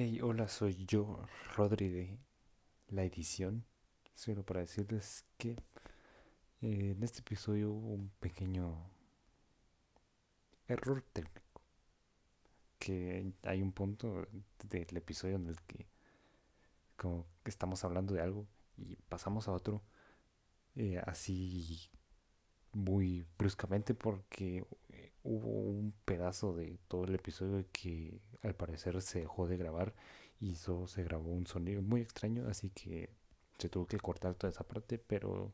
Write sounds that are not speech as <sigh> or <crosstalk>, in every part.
Hey, hola, soy yo, Rodri de la edición. Solo para decirles que eh, en este episodio hubo un pequeño error técnico. Que hay un punto del episodio en el que como estamos hablando de algo y pasamos a otro eh, así muy bruscamente porque hubo un pedazo de todo el episodio que al parecer se dejó de grabar y solo se grabó un sonido muy extraño, así que se tuvo que cortar toda esa parte, pero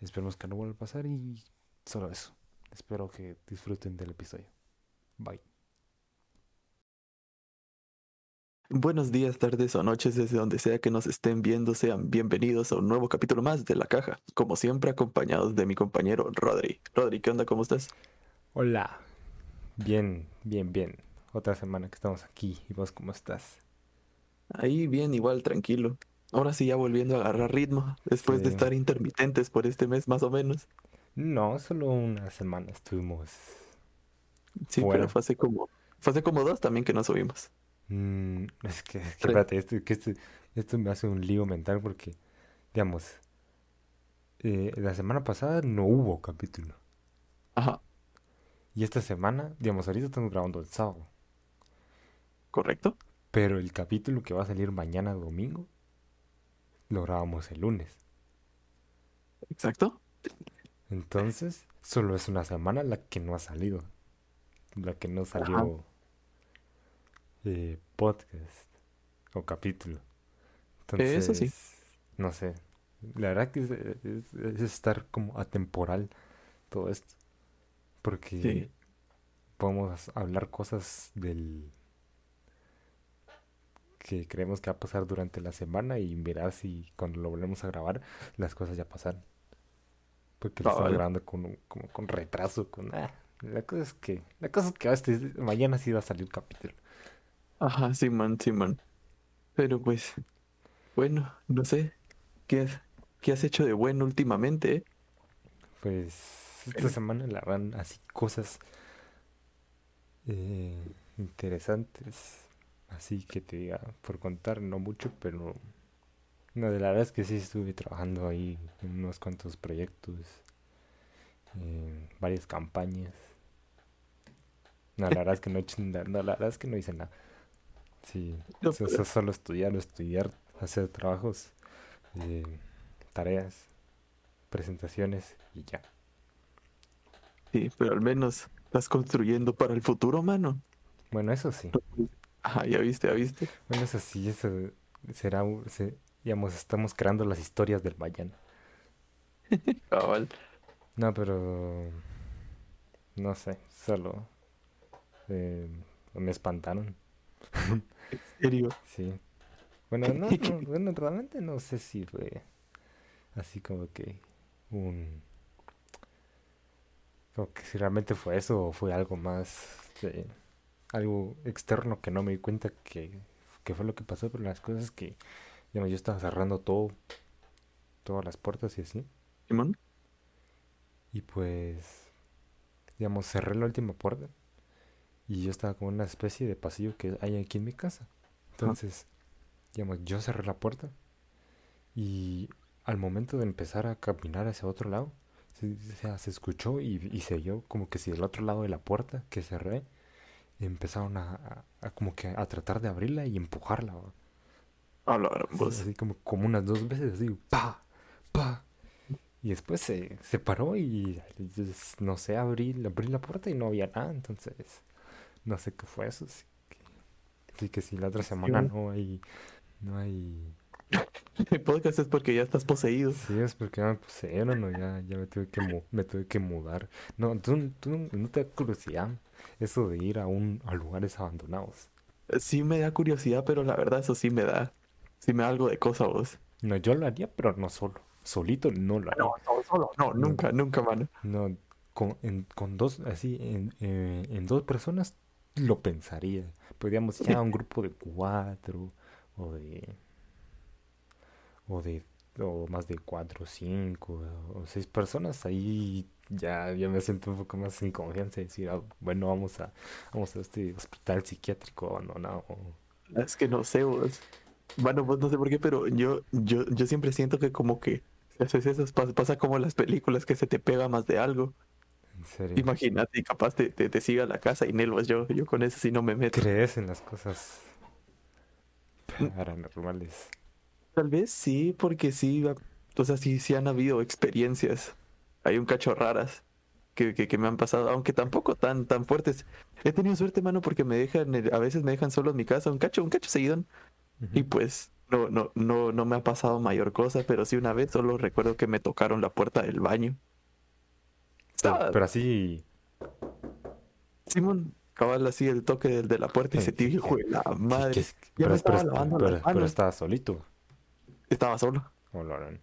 esperemos que no vuelva a pasar y solo eso. Espero que disfruten del episodio. Bye. Buenos días, tardes o noches desde donde sea que nos estén viendo. Sean bienvenidos a un nuevo capítulo más de La Caja. Como siempre, acompañados de mi compañero Rodri. Rodri, ¿qué onda? ¿Cómo estás? Hola. Bien, bien, bien. Otra semana que estamos aquí. ¿Y vos cómo estás? Ahí bien, igual, tranquilo. Ahora sí, ya volviendo a agarrar ritmo, después de estar intermitentes por este mes más o menos. No, solo una semana estuvimos. Sí, Fuera. pero fue hace como, fue hace como dos también que nos subimos. Mm, es que, es que Tres. espérate, esto, que esto, esto me hace un lío mental porque, digamos, eh, la semana pasada no hubo capítulo. Ajá, Y esta semana, digamos, ahorita estamos grabando el sábado. ¿correcto? Pero el capítulo que va a salir mañana domingo, lo grabamos el lunes. Exacto. Entonces, solo es una semana la que no ha salido. La que no salió eh, podcast o capítulo. Eso sí. Entonces, no sé. La verdad que es, es- es estar como atemporal todo esto. Porque Sí. podemos hablar cosas del que creemos que va a pasar durante la semana y mirar si cuando lo volvemos a grabar las cosas ya pasaron. Porque lo estamos grabando con, como con retraso, con ah, la cosa es que la cosa es que este, mañana sí va a salir un capítulo. Ajá, Simón, Simón. Pero pues, bueno, no sé. ¿Qué, has- qué has hecho de bueno últimamente? eh? Pues esta semana la van así cosas eh, interesantes. Así que te diga, por contar, no mucho, pero no, de la verdad es que sí estuve trabajando ahí en unos cuantos proyectos, en varias campañas. No, la verdad es que no, no, la verdad es que no hice nada. Sí, No, solo estudiar, estudiar, hacer trabajos, eh, tareas, presentaciones y ya. Sí, pero al menos estás construyendo para el futuro, mano. Bueno, eso sí. Ajá, ya viste, ya viste. Bueno, eso sí, eso será, digamos, estamos creando las historias del mañana. <laughs> Cabal. No, pero no sé, solo eh, me espantaron, En serio. <laughs> sí. Bueno, no, <laughs> no, bueno, realmente no sé si fue así como que un, como que si realmente fue eso o fue algo más, eh, algo externo que no me di cuenta que, que fue lo que pasó, pero las cosas que, digamos, yo estaba cerrando todo, todas las puertas y así. Simón. Y pues, digamos, cerré la última puerta y yo estaba como una especie de pasillo que hay aquí en mi casa. Entonces, digamos, yo cerré la puerta y al momento de empezar a caminar hacia otro lado, se, o sea, se escuchó y, y se vio como que si del otro lado de la puerta que cerré, empezaron a, a- a como que a tratar de abrirla y empujarla. voz. así como, como unas dos veces, así, pa, pa. Y después se, se paró y no sé, abrí, abrí la puerta y no había nada, entonces no sé qué fue eso. Así que, así que si la otra semana bueno. no hay, no hay, <laughs> El podcast es porque ya estás poseído. sí es porque ya me poseyeron o ya, ya me tuve que, me tuve que mudar. No, tú, tú no, no te da curiosidad eso de ir a un, a lugares abandonados. Sí me da curiosidad, pero la verdad eso sí me da. Sí me da algo de cosa vos. No, yo lo haría, pero no solo. Solito no lo haría. No, no, solo. No, nunca, nunca, mano. No, con, en- con dos, así, en, eh, en dos personas lo pensaría. Podríamos ya un grupo de cuatro o de, o de, o más de cuatro, cinco o seis personas, ahí ya, ya me siento un poco más en confianza de decir, "Ah, bueno, vamos a, vamos a este hospital psiquiátrico abandonado Es que no sé, vos. Bueno, vos no sé por qué, pero yo, yo, yo siempre siento que como que si haces eso, pasa, como en las películas que se te pega más de algo. En serio. Imagínate, y capaz te, te, te siga a la casa y Nelvas, yo, yo con eso sí no me meto. ¿Crees en las cosas Mm, paranormales? Tal vez sí, porque sí, o sea, sí, sí han habido experiencias. Hay un cacho raras que, que, que me han pasado, aunque tampoco tan, tan fuertes. He tenido suerte, mano, porque me dejan, eh, a veces me dejan solo en mi casa, un cacho, un cacho seguido. Y pues no, no, no, no me ha pasado mayor cosa, pero sí una vez solo recuerdo que me tocaron la puerta del baño. Pero, Estaba pero así, Simón, cabal así el toque del de la puerta y sentí, que- hijo de la madre. Ya pero, me pero, estaba lavando pero, las pero estaba solito. Estaba solo. ¿O lo harán?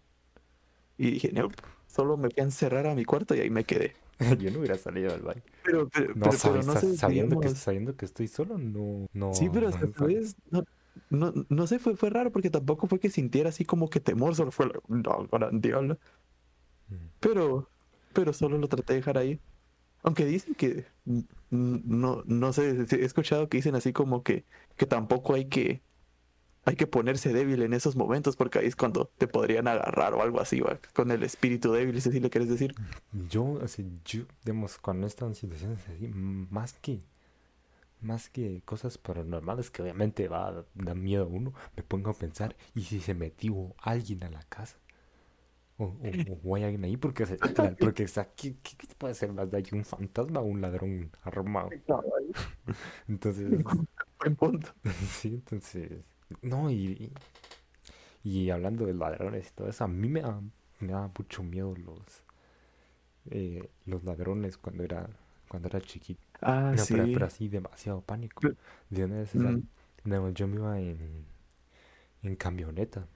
Y dije, no, solo me voy a encerrar a mi cuarto y ahí me quedé. <laughs> Yo no hubiera salido del baño. Pero, pero, No, pero, sabi- pero no sa- sé, sabiendo, que, digamos, sabiendo que estoy solo, no, no, Sí, pero hasta vez, no, no, no sé, fue, fue raro porque tampoco fue que sintiera así como que temor, solo fue, no, diablo. Mm. Pero, pero solo lo traté de dejar ahí. Aunque dicen que, no, no sé, he escuchado que dicen así como que, que tampoco hay que, hay que ponerse débil en esos momentos porque ahí es cuando te podrían agarrar o algo así, ¿va? Con el espíritu débil, si le quieres decir. Yo, así, yo, digamos, cuando he estado en situaciones así, más que, más que cosas paranormales que obviamente va a dar miedo a uno, me pongo a pensar, ¿y si se metió alguien a la casa? O, o, o hay alguien ahí, porque, se- <laughs> porque o sea, ¿qué, qué, qué puede ser más de ahí? ¿Un fantasma o un ladrón armado? <laughs> Entonces, <laughs> Buen punto. sí, entonces, no, y, y, y hablando de ladrones y todo eso, a mí me da, me da mucho miedo los, eh, los ladrones cuando era, cuando era chiquito. Ah, No, pero, sí. pero así demasiado pánico. Pero- De una vez, o sea, Mm, no, yo me iba en, en camioneta.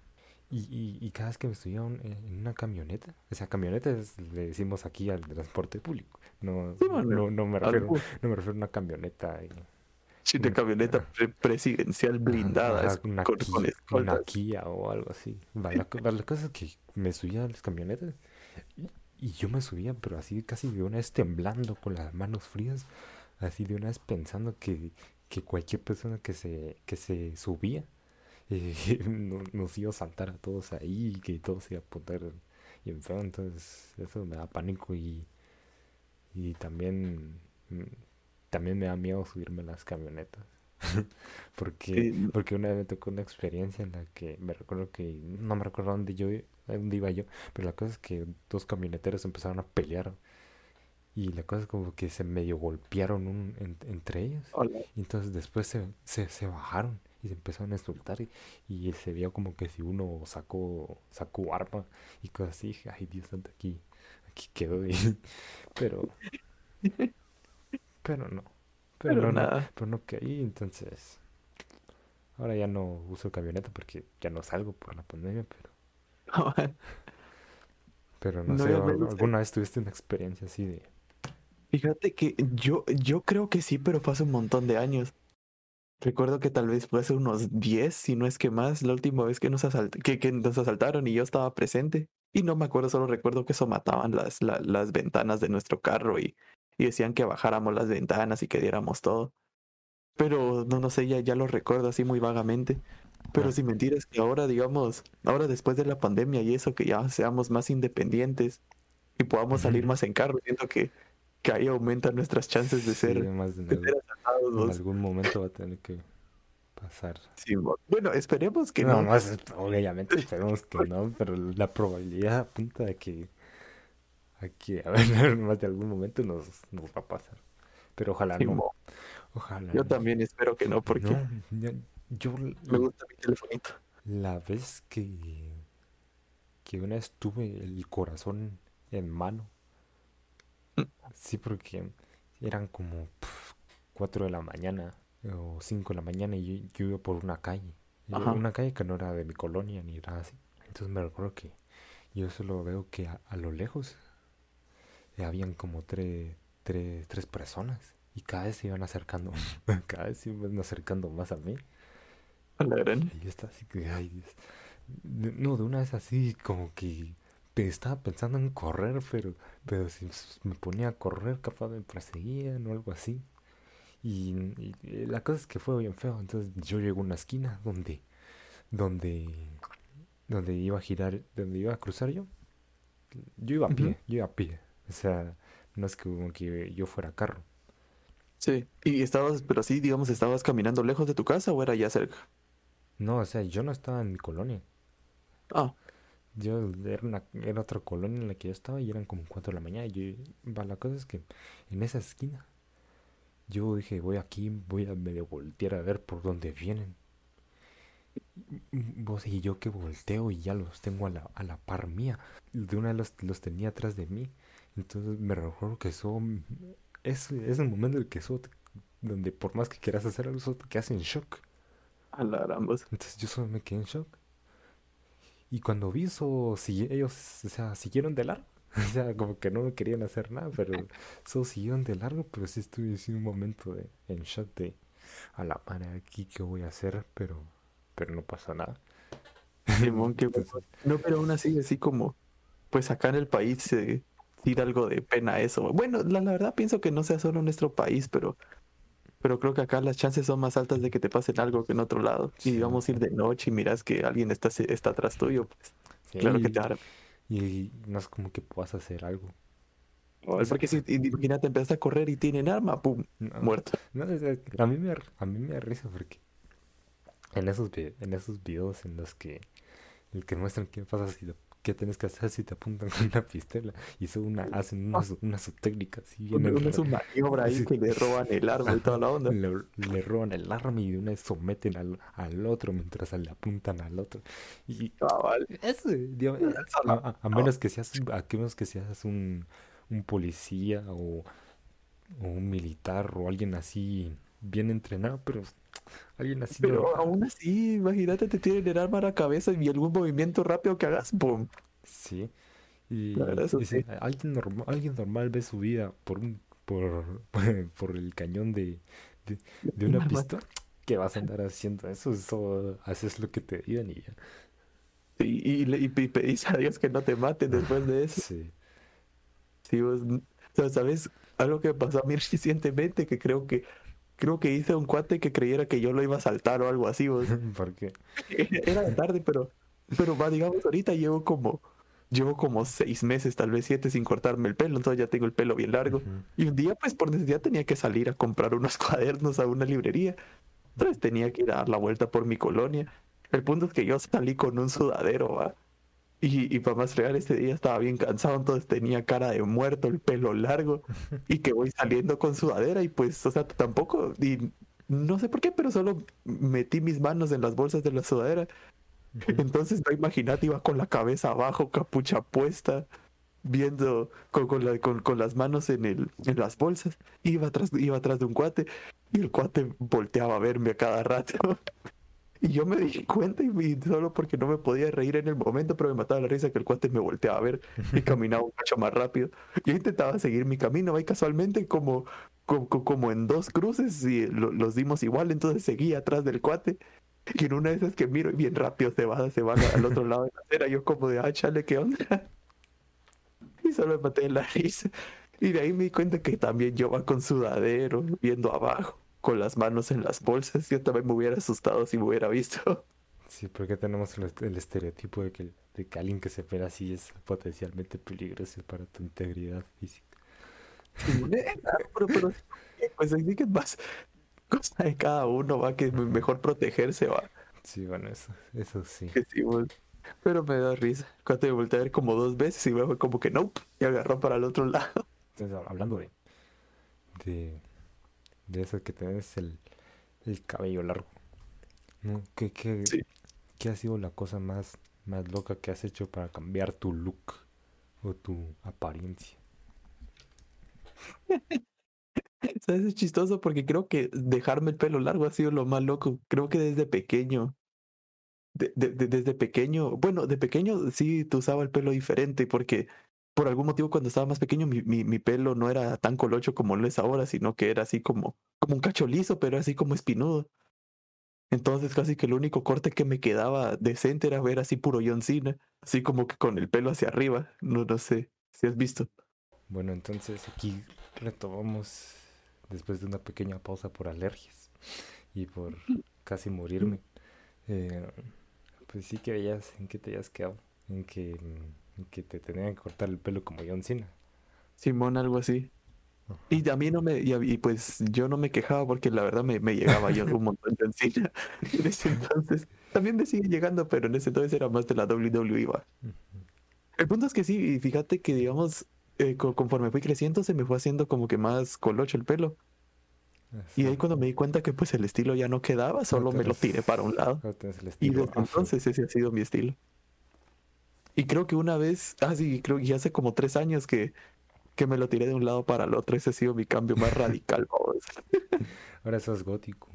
Y, y, y cada vez que me subía un- en una camioneta, o sea, camioneta es- le decimos aquí al transporte público. No, sí, no, no me refiero, no me refiero a una camioneta. eh, Sí, de camioneta pre- presidencial blindada, Ajá, una, con, con una. Kia o algo así. Va, la, co- va, la cosa es que me subía a las camionetas y, y yo me subía, pero así casi de una vez temblando con las manos frías, así de una vez pensando que, que cualquier persona que se, que se subía eh, <laughs> no- nos iba a saltar a todos ahí y que todo se iba a poner bien feo. Entonces eso me da pánico y, y también, mm, también me da miedo subirme a las camionetas. <laughs> Porque, Sí, porque una vez me tocó una experiencia en la que me recuerdo que, no me recuerdo dónde yo, dónde iba yo, pero la cosa es que dos camioneteros empezaron a pelear y la cosa es como que se medio golpearon un- en- entre ellos hola. y entonces después se, se, se bajaron y se empezaron a insultar y, y se veía como que si uno sacó, sacó arma y cosas así, ay Dios santo, aquí, aquí quedó <laughs> pero, <laughs> pero no, pero Pero no, nada. pero no caí, entonces ahora ya no uso camioneta porque ya no salgo por la pandemia, pero, <laughs> pero no No, sé, ya ¿al- me- ¿alguna vez tuviste una experiencia así de... Fíjate que yo, yo creo que sí, pero fue hace un montón de años. Recuerdo que tal vez fue hace unos 10, si no es que más, la última vez que nos, asalt- que, que nos asaltaron y yo estaba presente. Y no me acuerdo, solo recuerdo que eso mataban las, la- las ventanas de nuestro carro y, y decían que bajáramos las ventanas y que diéramos todo. Pero no, no sé, ya, ya lo recuerdo así muy vagamente. Pero sin mentiras que ahora, digamos, ahora después de la pandemia y eso, que ya seamos más independientes y podamos salir más en carro, siento que, que ahí aumentan nuestras chances de Sí, ser, además en de algún- ser asaltados. En vos. algún momento va a tener que pasar. Sí, bueno, esperemos que No, es- obviamente <laughs> esperemos que no, pero la probabilidad apunta a que, a que a ver, <laughs> más de algún momento nos, nos va a pasar. Pero ojalá Sí, no, mo- ojalá Yo no. también espero que no, porque No, yo, yo me gusta mi telefonito. la vez que, que una vez tuve el corazón en mano, sí, porque eran como pf, 4 de la mañana o 5 de la mañana y yo, yo iba por una calle, Ajá, una calle que no era de mi colonia ni nada así. Entonces me recuerdo que yo solo veo que a, a lo lejos habían como tres, tres, tres personas y cada vez se iban acercando, <laughs> <laughs> cada vez se iban acercando más a mí. a la gran. Y yo estaba así que, ay Dios. No, de una vez así como que estaba pensando en correr, pero, pero si me ponía a correr, capaz me perseguían o algo así. Y, y- y la cosa es que fue bien feo. Entonces yo llego a una esquina donde, donde, donde iba a girar, donde iba a cruzar yo. Yo iba a pie, yo iba a pie. O sea, no es que, como que yo fuera carro. Sí. Y estabas, pero sí, digamos, ¿estabas caminando lejos de tu casa o era ya cerca? No, o sea, yo no estaba en mi colonia. Ah, Yo era, una, era otra colonia en la que yo estaba y eran como 4 de la mañana. Y yo, va, la cosa es que en esa esquina yo dije, voy aquí, voy a medio voltear a ver por dónde vienen. Vos y yo que volteo y ya los tengo a la, a la par mía. De una de los, los tenía atrás de mí. Entonces me recuerdo que eso mm, es, es el momento en el que eso te- donde por más que quieras hacer algo, eso te quedas en shock. a la ambos. Entonces yo solo me quedé en shock. Y cuando vi eso, sigui- ellos, o sea, siguieron de largo. <laughs> O sea, como que no querían hacer nada, pero solo siguieron de largo, pero sí estuve así un momento de, en shock de, a la madre, aquí qué voy a hacer, pero, pero no pasó nada. Simón, qué <laughs> Entonces. No, pero aún así, así como, pues acá en el país eh, sí da algo de pena eso. Bueno, la, la verdad pienso que no sea solo en nuestro país, pero, pero creo que acá las chances son más altas de que te pasen algo que en otro lado. Y Sí. digamos ir de noche y miras que alguien está, está atrás tuyo, pues sí, claro que te hará. y no es como que puedas hacer algo. O sea, Porque si, imagínate, empiezas a correr y tienen arma, pum, no, muerto. no, a mí me, a mí me da risa porque en esos, en esos videos en los que, el que muestran qué pasa si te- qué tienes que hacer si te apuntan <laughs> con una pistola y eso una, hacen una, su- una subtécnica así Una, una una maniobra ahí Sí. que le roban el arma y toda la onda. le, le roban el arma y de una vez someten al, al otro mientras le apuntan al otro. Y eso digamos, a- a menos que seas a menos que seas un, un policía o, o un militar o alguien así bien entrenado pero <tsk> alguien así Pero aún así, imagínate, te tienen el arma a la cabeza y algún movimiento rápido que hagas, ¡pum! Sí. Y, sí. alguien normal, alguien normal ve su vida por un por, <laughs> por el cañón de, de, de una Arma. pistola, <tsk> ¿qué vas a andar haciendo? Eso, eso haces lo que te digan y ya. Y, y, pedís a Dios que no te maten después de eso. <laughs> Sí. Sí, vos, o sea, ¿sabes? Algo que me pasó a mí <laughs> recientemente que creo que creo que hice un cuate que creyera que yo lo iba a saltar o algo así, vos. <laughs> Porque Era de tarde, pero, pero va, digamos, ahorita llevo como, llevo como seis meses, tal vez siete, sin cortarme el pelo, entonces ya tengo el pelo bien largo. Y un día, pues por necesidad, tenía que salir a comprar unos <laughs> cuadernos a una librería. Entonces tenía que ir a dar la vuelta por mi colonia. El punto es que yo salí con un sudadero, va. Y, y para más real, ese día estaba bien cansado, entonces tenía cara de muerto, el pelo largo, <laughs> y que voy saliendo con sudadera, y pues, o sea, tampoco, y no sé por qué, pero solo metí mis manos en las bolsas de la sudadera. Entonces, no imagínate, iba con la cabeza abajo, capucha puesta, viendo con, con, la- con- con las manos en, el, en las bolsas. Iba atrás, iba atrás de un cuate y el cuate volteaba a verme a cada rato. <laughs> Y yo me di cuenta y, y solo porque no me podía reír en el momento, pero me mataba la risa que el cuate me volteaba a ver y <laughs> caminaba un mucho más rápido. Yo intentaba seguir mi camino, y casualmente como, como, como en dos cruces y lo- los dimos igual, entonces seguía atrás del cuate. Y en una de esas que miro y bien rápido se va, se va al otro lado de la acera, yo como de, ah, chale, ¿qué onda? <laughs> Y solo me maté en la risa. Y de ahí me di cuenta que también yo va con sudadero, viendo abajo, con las manos en las bolsas. Yo también me hubiera asustado si me hubiera visto. <laughs> Sí, porque tenemos el, est- el estereotipo de que, de que alguien que se ve así es potencialmente peligroso para tu integridad física. <laughs> Eh, pero, pero, pues así que es más cosa de cada uno, va, que mejor protegerse, va. Sí, bueno, eso, eso sí. Pero me da risa. Cuando me volteé a ver como dos veces y luego fue como que no, y agarró para el otro lado. Entonces, hablando de, de, de eso que tenés el, el cabello largo, ¿no? ¿Qué, qué, Sí. qué ha sido la cosa más, más loca que has hecho para cambiar tu look o tu apariencia? <laughs> ¿Sabes? Es chistoso porque creo que dejarme el pelo largo ha sido lo más loco. Creo que desde pequeño. de- de- de- desde pequeño. Bueno, de pequeño sí te usaba el pelo diferente porque por algún motivo cuando estaba más pequeño mi, mi, pelo no era tan colocho como lo es ahora, sino que era así como, como un cacho liso, pero así como espinudo. Entonces casi que el único corte que me quedaba decente era ver así puro John Cena, así como que con el pelo hacia arriba. No, no sé si has visto. Bueno, entonces aquí retomamos después de una pequeña pausa por alergias y por casi morirme, eh, pues sí que veías en qué te habías quedado, en que, en que te tenían que cortar el pelo como John Cena. Simón, algo así. Ajá. Y a mí no me, y, a- y pues yo no me quejaba porque la verdad me, me llegaba yo un montón de encina <laughs> en ese <laughs> entonces. También me sigue llegando, pero en ese entonces era más de la WWE. va. El punto es que sí, y fíjate que digamos, eh, co- conforme fui creciendo se me fue haciendo como que más colocho el pelo. Y ahí cuando me di cuenta que pues el estilo ya no quedaba, solo me lo tiré para un lado. Y desde afro. entonces ese ha sido mi estilo. Y creo que una vez, ah sí, creo que hace como tres años que, que me lo tiré de un lado para el otro. Ese ha sido mi cambio más radical. vamos. <laughs> Ahora sos gótico.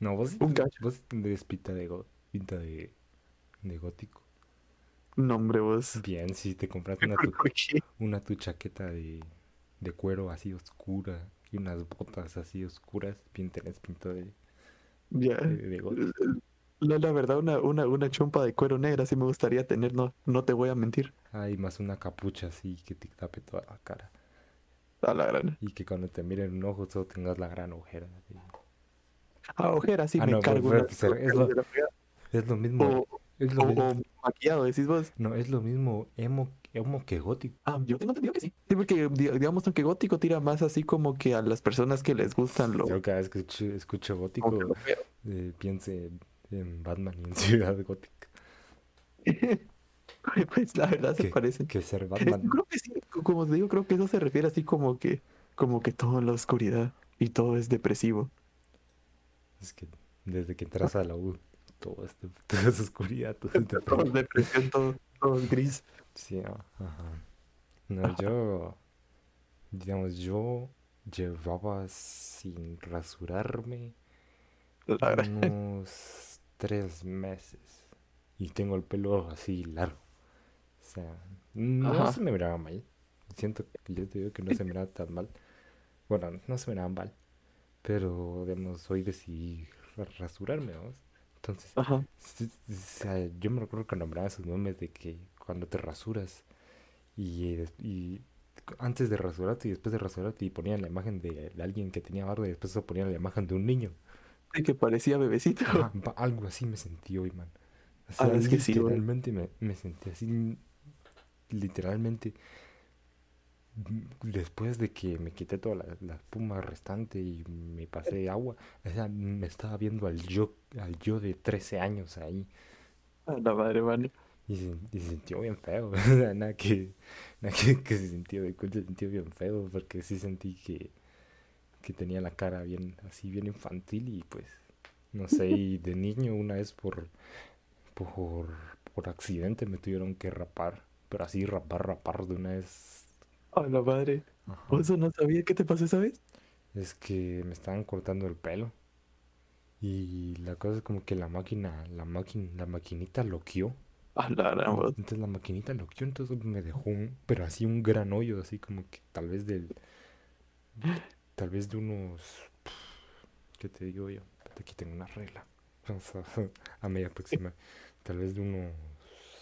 No, vos, Un cacho. vos tendrías pinta de, go- pinta de, de gótico. No, hombre, vos. Bien, si te compras <laughs> una tu, una tu chaqueta de, de cuero así oscura y unas botas así oscuras, bien tenés pinta de, Ya. de, de gótico. <laughs> La, la verdad, una, una, una chompa de cuero negra sí me gustaría tener, no, no te voy a mentir. Ah, y más una capucha así que te tape toda la cara. A la gran. Y que cuando te miren un ojo solo tengas la gran ojera. así. A ojera sí Ah, me no, una- pues, es lo-. Es lo mismo, O, es lo o, mismo. o maquillado, decís vos. No, es lo mismo emo, emo que gótico. Ah, yo tengo entendido que sí. Sí, porque di- digamos que gótico tira más así como que a las personas que les gustan lo, Yo cada vez que escucho, gótico, eh, piense en, Batman y en <laughs> Ciudad Gótica. <laughs> Pues la verdad se Que, parecen. que ser Batman. Yo creo que sí, co- como te digo, creo que eso se refiere así como que, como que todo en la oscuridad y todo es depresivo. Es que desde que entras a la U, todo es, de- <laughs> todo es oscuridad, todo es Todo es depresión. todo, todo es gris. Sí, ah, ajá. No, yo, digamos, yo llevaba sin rasurarme unos tres meses y tengo el pelo así largo. O sea, no Ajá. se me miraba mal. Siento que yo te digo que no se miraba tan mal. Bueno, no se miraba mal. Pero, digamos, hoy decidí ra- rasurarme, ¿vamos? Entonces, Ajá. o sea, yo me recuerdo que nombraba esos memes de que cuando te rasuras y, eh, y antes de rasurarte y después de rasurarte y ponían la imagen de, de alguien que tenía barba y después ponían la imagen de un niño. Sí, <laughs> que parecía bebecito. Algo así me sentí hoy, man. O Ah, es que sí, literalmente me, me sentí así, literalmente, mm, después de que me quité toda la, la espuma restante y me pasé agua, o sea, me estaba viendo al yo, al yo de 13 años ahí. A la madre, mano. Y se, y se sintió bien feo, <laughs> o sea, nada que, nada que, que se sintió se sintió bien feo, porque sí sentí que, que tenía la cara bien, así bien infantil y pues, no sé, y de niño una vez por, por, por accidente me tuvieron que rapar, pero así rapar, rapar de una vez. A la madre. Ajá. ¿Vos eso no sabía qué te pasó esa vez? Es que me estaban cortando el pelo y la cosa es como que la máquina, la máquina, la maquinita loqueó. Entonces la maquinita loqueó, entonces me dejó un, pero así un gran hoyo, así como que tal vez del, tal vez de unos, ¿qué te digo yo? Aquí tengo una regla, <laughs> a, a media próxima, tal vez de unos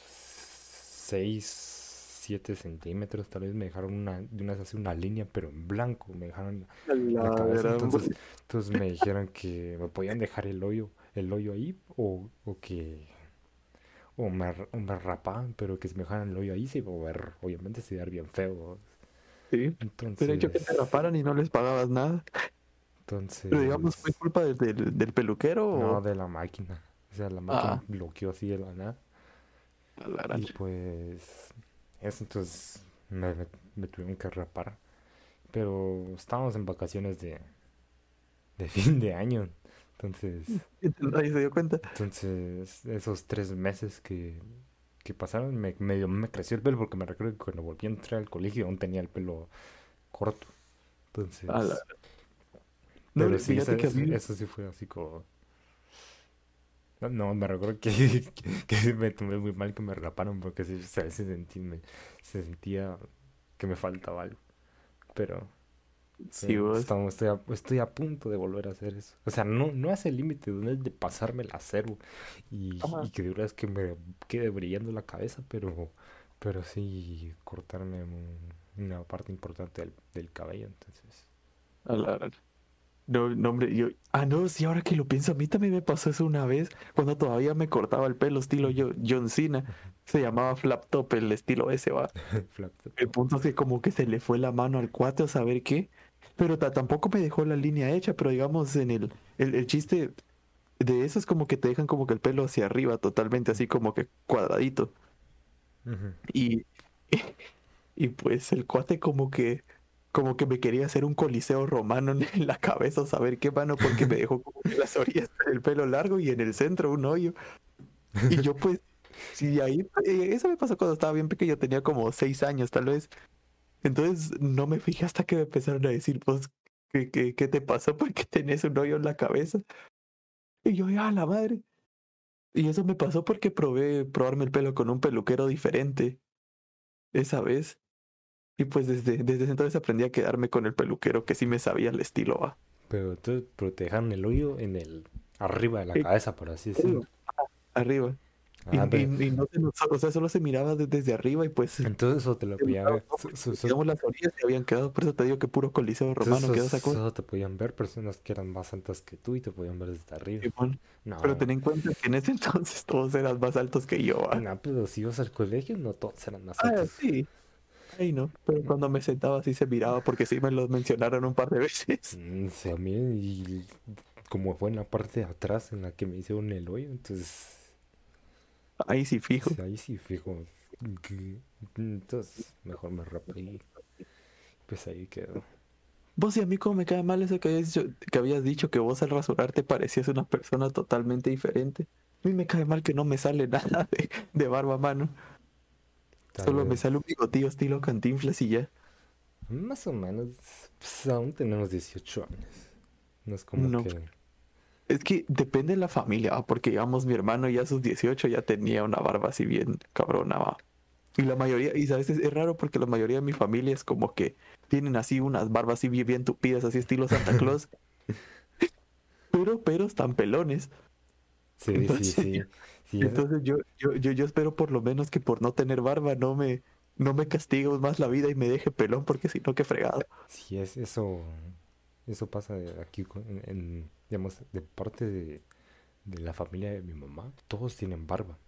6, 7 centímetros, tal vez me dejaron una, de unas así una línea, pero en blanco, me dejaron la la cabeza, entonces, me dijeron que me podían dejar el hoyo, el hoyo ahí, o, o que o me, o me rapaban, pero que si me dejaran el hoyo ahí se iba a ver, obviamente se iba a ver bien feo. Sí. Pero hecho que te Entonces, raparan y no les pagabas nada. Pero digamos, ¿fue entonces, culpa del, del, del peluquero no o...? de la máquina. O sea, la máquina Ah, bloqueó así de la nada. la. Y pues, eso entonces me, me, me tuvieron que rapar. Pero estábamos en vacaciones de, de <laughs> fin de año. Entonces, <laughs> se dio cuenta. entonces esos tres meses que, que pasaron, me, medio me creció el pelo porque me recuerdo que cuando volví a entrar al colegio aún tenía el pelo corto. La... Entonces, No, pero sí, eso, que eso, mí... eso sí fue así como... No, no, me recuerdo que, <laughs> que me tomé muy mal que me raparon porque sí, se, se sentí- me- se sentía que me faltaba algo. Pero, Sí, pero vos. estamos, estoy, a, estoy a punto de volver a hacer eso. O sea, no, no hace el límite, es de pasarme la cero y, y que de verdad es que me quede brillando la cabeza, pero, pero sí cortarme un- una parte importante del, del cabello. Entonces, No, no, hombre, yo. Ah, no, sí, ahora que lo pienso, a mí también me pasó eso una vez, cuando todavía me cortaba el pelo estilo yo, John Cena. Se llamaba Flap Top, el estilo ese, va. <laughs> El punto es que como que se le fue la mano al cuate a saber qué. Pero ta- tampoco me dejó la línea hecha, pero digamos, en el, el, el chiste de eso es como que te dejan como que el pelo hacia arriba, totalmente así como que cuadradito. Y, <laughs> y pues el cuate como que como que me quería hacer un coliseo romano en en la cabeza, saber qué mano, porque me dejó como que las orillas del pelo largo y en el centro un hoyo. Y yo pues, sí, ahí, eh, eso me pasó cuando estaba bien pequeño, tenía como seis años tal vez. Entonces no me fijé hasta que me empezaron a decir, pues, ¿qué, qué, qué te pasó? <laughs> porque tenés un hoyo en la cabeza? Y yo, ¡ah, la madre! Y eso me pasó porque probé probarme el pelo con un peluquero diferente esa vez. Y pues desde, desde entonces aprendí a quedarme con el peluquero que sí me sabía el estilo, va. Pero, te dejaron el hoyo en el arriba de la cabeza, por así decirlo. Arriba. Y, Ah, y- pero- y no se nos- o sea, solo se miraba de- desde arriba y pues entonces eso te lo se podía miraba ver. digamos, las orillas se habían quedado, por eso te digo que puro coliseo romano quedó esa cosa. solo te podían ver personas que eran más altas que tú y te podían ver desde arriba. Simón. No, Pero ten en cuenta que en ese <laughs> entonces todos eran más altos que yo, va. no, pero si ibas al colegio, no todos eran más Ah, altos. sí. Ay, no. Pero cuando me sentaba así se miraba porque sí me los mencionaron un par de veces. <laughs> Mm, sí, a mí, y como fue en la parte de atrás en la que me hicieron el hoyo, entonces Ahí sí fijo. ahí sí fijo. Entonces mejor me rapé y pues ahí quedó. Vos y a mí como me cae mal eso que habías dicho, que habías dicho que vos al rasurarte parecías una persona totalmente diferente. A mí me cae mal que no me sale <laughs> nada de, de barba a mano. Tal Solo me sale un bigotillo estilo cantinflas y ya. Más o menos, pues aún tenemos 18 años. No es como No. que... Es que depende de la familia, ¿va? porque digamos mi hermano ya a sus 18 ya tenía una barba así bien cabrona, va. Y la mayoría, y sabes, es, es raro porque la mayoría de mi familia es como que tienen así unas barbas así bien, bien tupidas, así estilo Santa Claus. <laughs> pero, pero están pelones. Sí, sí, Entonces- sí. sí, es- Entonces yo, yo, yo, yo espero por lo menos que por no tener barba no me, no me castigue más la vida y me deje pelón, porque si no, qué fregado. sí, es eso. Eso pasa aquí, en, en, digamos, de parte de, de la familia de mi mamá. Todos tienen barba.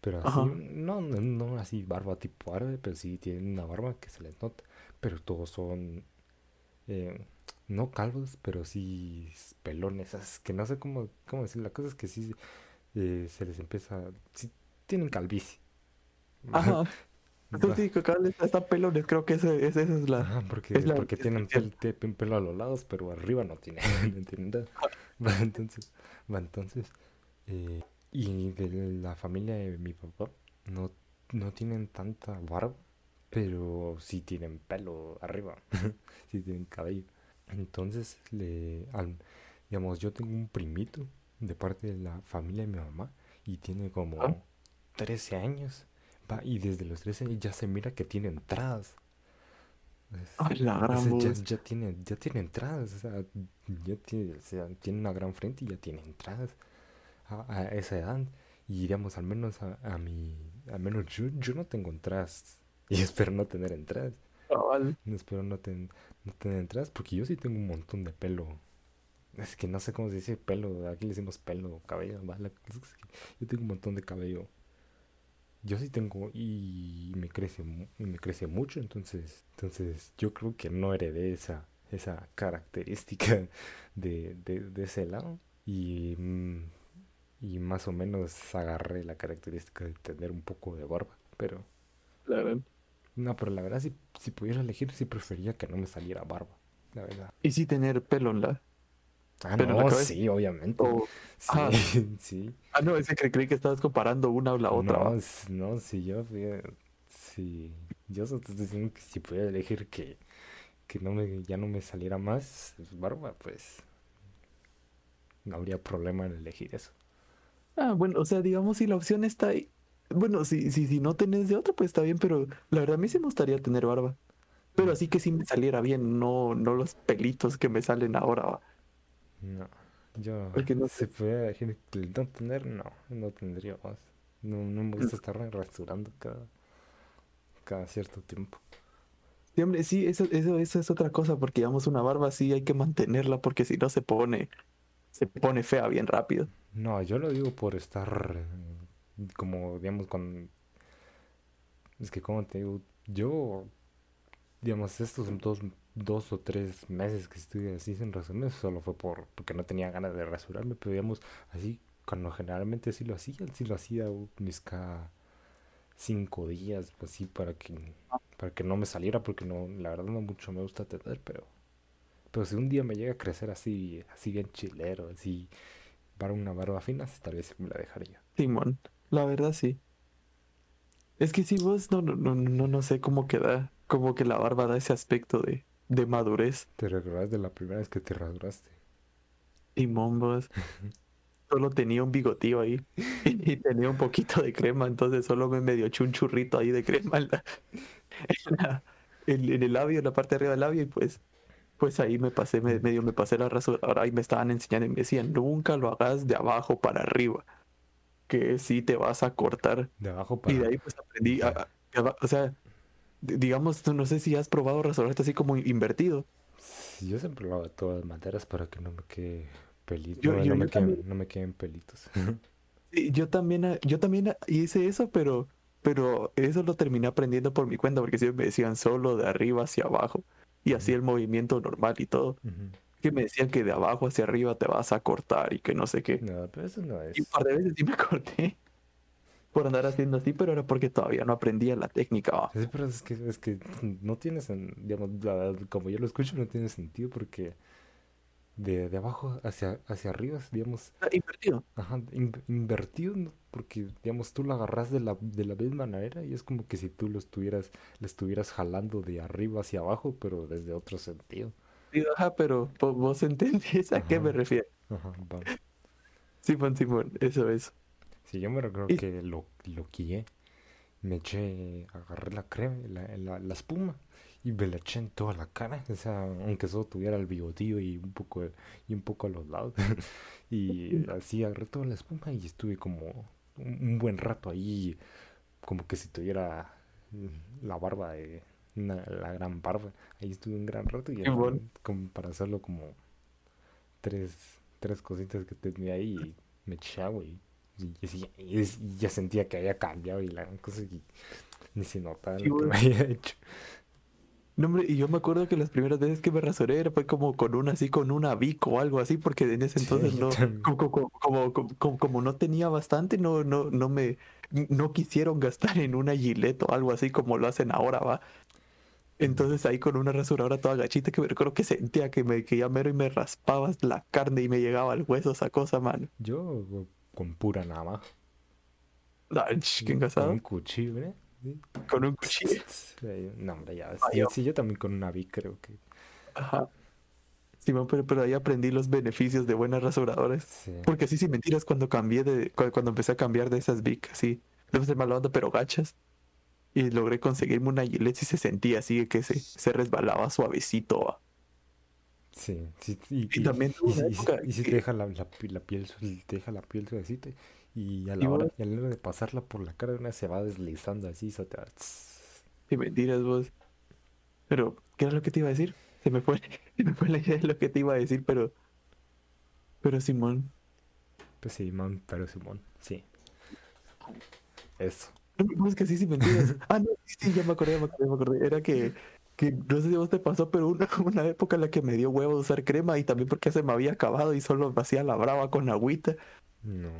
Pero así, no, no, no así barba tipo árabe, pero sí tienen una barba que se les nota. Pero todos son, eh, no calvos, pero sí pelones. Es que no sé cómo, cómo decir. La cosa es que sí eh, se les empieza, sí tienen calvicie. Ajá. <laughs> Entonces sí, que vez están pelones, creo que ese, ese- esa es la... Ajá, porque, es la porque tienen descripción. pel- te- pelo a los lados, pero arriba no tiene, <laughs> no tienen nada. Va, entonces, va, entonces, eh, y de la familia de mi papá no, no tienen tanta barba, pero sí tienen pelo arriba, <laughs> sí tienen cabello. Entonces, le, al- digamos, yo tengo un primito de parte de la familia de mi mamá y tiene como Ah. 13 años. Y desde los 13 años ya se mira que tiene entradas. Ay, la o gran sea, ya, tiene, ya tiene entradas, o sea, ya tiene, o sea, tiene una gran frente y ya tiene entradas a, a esa edad. Y digamos, al menos a, a mi, al menos yo, yo no tengo entradas. <laughs> Y espero no tener entradas. No espero no, ten- no tener entradas porque yo sí tengo un montón de pelo. Es que no sé cómo se dice pelo, aquí le decimos pelo, cabello, ¿va? La cosa es <laughs> que yo tengo un montón de cabello. Yo sí tengo y me crece y me crece mucho, entonces entonces yo creo que no heredé esa esa característica <laughs> de, de, de ese lado y mm, y más o menos agarré la característica de tener un poco de barba, pero La gran- no, pero la verdad si, si pudiera elegir sí prefería que no me saliera barba, la verdad. Y sí tener pelo en la... Ah, Pero no, sí, obviamente. o- Sí, ah. <laughs> sí. Ah, no, es que cre- creí que estabas comparando una o la otra. No, no, si yo fui- si yo solo te estoy diciendo que si pudiera elegir que, que no me, ya no me saliera más barba, pues no habría problema en elegir eso. Ah, bueno, o sea, digamos, si la opción está ahí. Bueno, si, si, si no tenés de otra, pues está bien, pero la verdad a mí sí me gustaría tener barba. Pero así que sí me saliera bien, no, no los pelitos que me salen ahora. va. No, yo Porque no pudiera elegir el no tener, no, no tendría más. No, no me gusta estar rasurando cada, cada cierto tiempo. Sí, hombre, sí, eso, eso, eso es otra cosa, porque digamos una barba sí hay que mantenerla, porque si no se pone, se pone fea bien rápido. No, yo lo digo por estar como, digamos, con... Es que, como te digo, yo, digamos, estos dos, dos o tres meses que estuve así sin razones, solo fue por porque no tenía ganas de rasurarme, pero digamos, así, cuando generalmente sí lo hacía, sí lo hacía mis cada cinco días, pues sí, para que, para que no me saliera, porque no, la verdad no mucho me gusta tener, pero, pero si un día me llega a crecer así, así bien chilero, así, para una barba fina, sí, tal vez me la dejaría. Simón, la verdad sí. Es que si vos no, no, no, no, no sé cómo queda, como que la barba da ese aspecto de, de madurez. ¿Te recuerdas de la primera vez que te rasuraste? Simón, vos <laughs> solo tenía un bigotío ahí y tenía un poquito de crema, entonces solo me medio echó un churrito ahí de crema en, la- en la- en- en el labio, en la parte de arriba del labio, y pues, pues ahí me pasé, me- medio me pasé la rasuradora y me estaban enseñando y me decían, nunca lo hagas de abajo para arriba, que sí te vas a cortar. De abajo Y de para... ahí pues aprendí, a- a- o sea, digamos, no sé si has probado rasurarte así como invertido. Yo siempre lo hago de todas maneras para que no me quede pelito, Yo, no, yo, no me queden, no me queden pelitos. Sí, yo también, yo también hice eso, pero, pero eso lo terminé aprendiendo por mi cuenta, porque siempre me decían solo de arriba hacia abajo, y así el movimiento normal y todo. Que me decían que de abajo hacia arriba te vas a cortar y que no sé qué. No, pero eso no Y un es... par de veces sí me <laughs> corté por andar haciendo así, pero era porque todavía no aprendía la técnica. Sí, pero es que, es que no tiene, digamos, la verdad, como yo lo escucho, no tiene sentido porque de, de abajo hacia, hacia arriba, digamos, Ah, Invertido. ajá, in- invertido, ¿no? porque, digamos, tú lo agarras de la, de la misma manera y es como que si tú lo estuvieras, le estuvieras jalando de arriba hacia abajo, pero desde otro sentido. Sí, ajá, pero vo- vos entendés a qué me refiero. ajá, va. <laughs> Simón, Simón, eso es. Sí, yo me recuerdo Y, que lo, lo guié, me eché, agarré la crema, la, la, la espuma y me la eché en toda la cara, o sea, aunque solo tuviera el bigotillo y un poco, y un poco a los lados, <laughs> y así agarré toda la espuma y estuve como un, un buen rato ahí, como que si tuviera la barba de una- la gran barba, ahí estuve un gran rato y Simón. final, como para hacerlo como tres, tres cositas que tenía ahí y me eché agua y, y, ya sentía que había cambiado y la cosa y ni se notaba Sí, lo que me había hecho. No, hombre, y yo me acuerdo que las primeras veces que me rasuré era fue como con una así, con una Vic o algo así, porque en ese entonces no, como, como, como, como, no tenía bastante, no, no, no me, no quisieron gastar en una Gillette o algo así como lo hacen ahora, va. Entonces ahí con una rasuradora toda gachita que me recuerdo que sentía que me, que ya mero y me raspaba la carne y me llegaba al hueso esa cosa, mano. Yo con pura navaja, Ay, qué mm, con un cuchillo, ¿eh? Sí. Con un cuchillo. No, hombre, ya, sí, Vaya. sí, yo también con una Vic creo que, Ajá. Simón, pero, pero ahí aprendí los beneficios de buenas rasuradoras. sí. Porque sí, sin mentiras, cuando cambié de, cu- cuando, empecé a cambiar de esas Vic, así, debe ser mala onda, pero gachas, y logré conseguirme una Gillette y se sentía así que se, se resbalaba suavecito. va. Sí, sí, y, Y y, también y, si y te deja la, la, pi- la piel, te deja la piel suavecita y a la hora, a la hora de pasarla por la cara de una se va deslizando así, se te va, sin mentiras vos. Pero, ¿qué era lo que te iba a decir? Se me fue, <laughs> se me fue la idea de lo que te iba a decir, pero, pero Simón, Pues sí, man, pero Simón, sí, eso. no, es que sí, sin mentiras. <laughs> Ah, no, sí, sí, ya me acordé, ya me acordé, ya me acordé. Era que, que no sé si a vos te pasó, pero una, <laughs> una época en la que me dio huevo usar crema y también porque se me había acabado y solo me hacía la brava con agüita. No,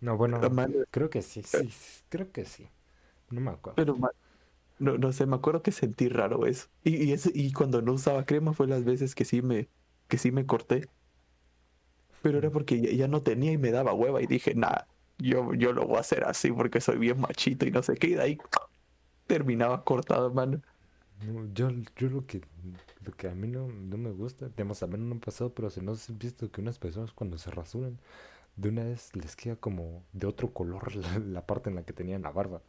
no, bueno, mano, creo que sí, sí, creo que sí, no me acuerdo. Pero ma- no, no sé, me acuerdo que sentí raro eso. Y, y, cuando no usaba crema fue las veces que sí me, que sí me corté. Pero era porque ya, ya no tenía y me daba hueva y dije, nah, yo, yo lo voy a hacer así porque soy bien machito y no sé qué. Y de ahí terminaba cortado, mano. No, yo, yo lo que, lo que a mí no, no me gusta, digamos, a mí no me ha pasado, pero si no has visto que unas personas cuando se rasuran, de una vez les queda como de otro color <laughs> la, la parte en la que tenían la barba.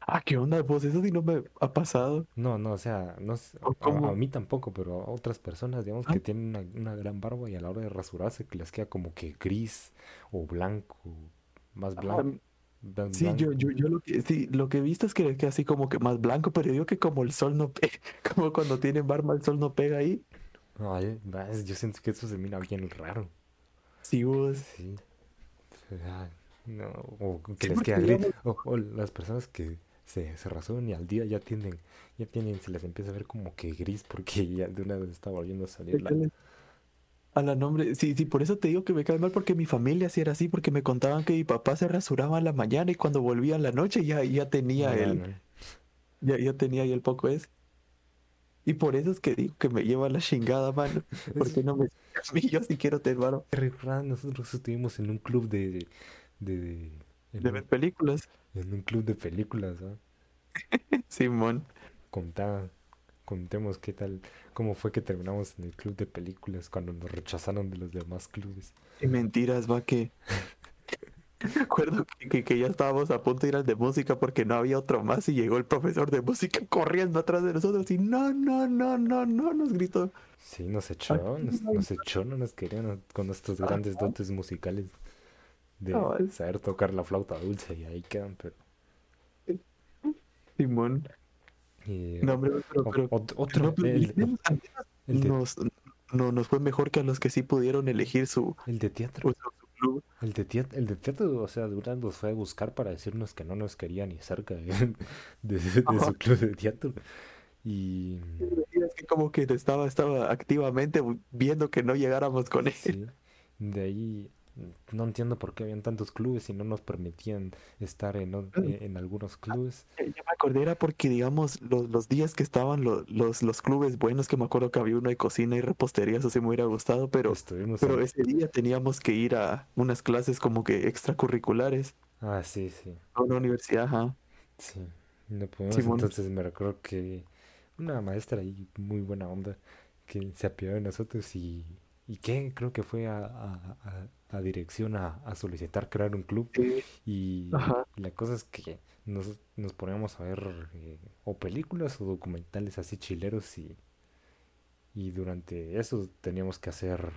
Ah, ¿qué onda? Pues eso sí no me ha pasado. No, no, o sea, no sé, ¿O a, a mí tampoco, pero a otras personas, digamos, Ah, que tienen una, una gran barba y a la hora de rasurarse que les queda como que gris o blanco, más ah, Sí, yo, yo, yo lo que, sí, lo que he visto es que, que así como que más blanco, pero digo que como el sol no pega, <laughs> como cuando tienen barba el sol no pega ahí. Es- yo siento que eso se mira bien raro. Sí, vos. Sí. Ay, no, o que Sí, les queda gris. digamos- O, o las personas que se, se rasuran y al día ya tienen, ya tienen, se les empieza a ver como que gris porque ya de una vez está volviendo a salir la... A la nombre, sí, sí, por eso te digo que me cae mal porque mi familia sí era así, porque me contaban que mi papá se rasuraba en la mañana y cuando volvía en la noche ya, ya tenía No, el, no, ya, ya tenía ahí el poco ese. Y por eso es que digo que me lleva la chingada, mano. <laughs> Porque no me <laughs> a mí yo sí quiero tener mano. Nosotros estuvimos en un club de... de, de- de ver un, películas. en un club de películas, ¿ah? <laughs> Simón. Contá, contemos qué tal, cómo fue que terminamos en el club de películas cuando nos rechazaron de los demás clubes. Y mentiras, va que. <laughs> Me acuerdo que, que- que ya estábamos a punto de ir al de música porque no había otro más y llegó el profesor de música corriendo atrás de nosotros y no, no, no, no, no, nos gritó. Sí, nos echó, nos, nos echó, no nos querían con estos grandes dotes musicales de saber tocar la flauta dulce y ahí quedan, pero... Simón. Y, No, pero, otro, no, pero el, el de, nos, no, nos fue mejor que a los que sí pudieron elegir su, el de teatro, su- su club. el de teatro, el de teatro, o sea, Durán nos fue a buscar para decirnos que no nos quería ni cerca de, <laughs> de, de Ajá. su club de teatro. Y Y es que como que estaba, estaba activamente viendo que no llegáramos con él. Sí, de ahí no entiendo por qué habían tantos clubes y no nos permitían estar en, Mm. eh, en algunos clubes. Ya me acordé, era porque, digamos, los, los días que estaban lo- los, los clubes buenos, que me acuerdo que había uno de cocina y repostería, eso sí me hubiera gustado, pero, Estuvimos pero ese día teníamos que ir a unas clases como que extracurriculares Ah, sí, sí, a una universidad, ajá. sí. No pudimos, Simón. entonces me recuerdo que una maestra ahí muy buena onda que se apiadó de nosotros y, y que creo que fue a, a- dirección a, a solicitar crear un club. Y Ajá. la cosa es que nos, nos poníamos a ver eh, o películas o documentales así chileros y, y durante eso teníamos que hacer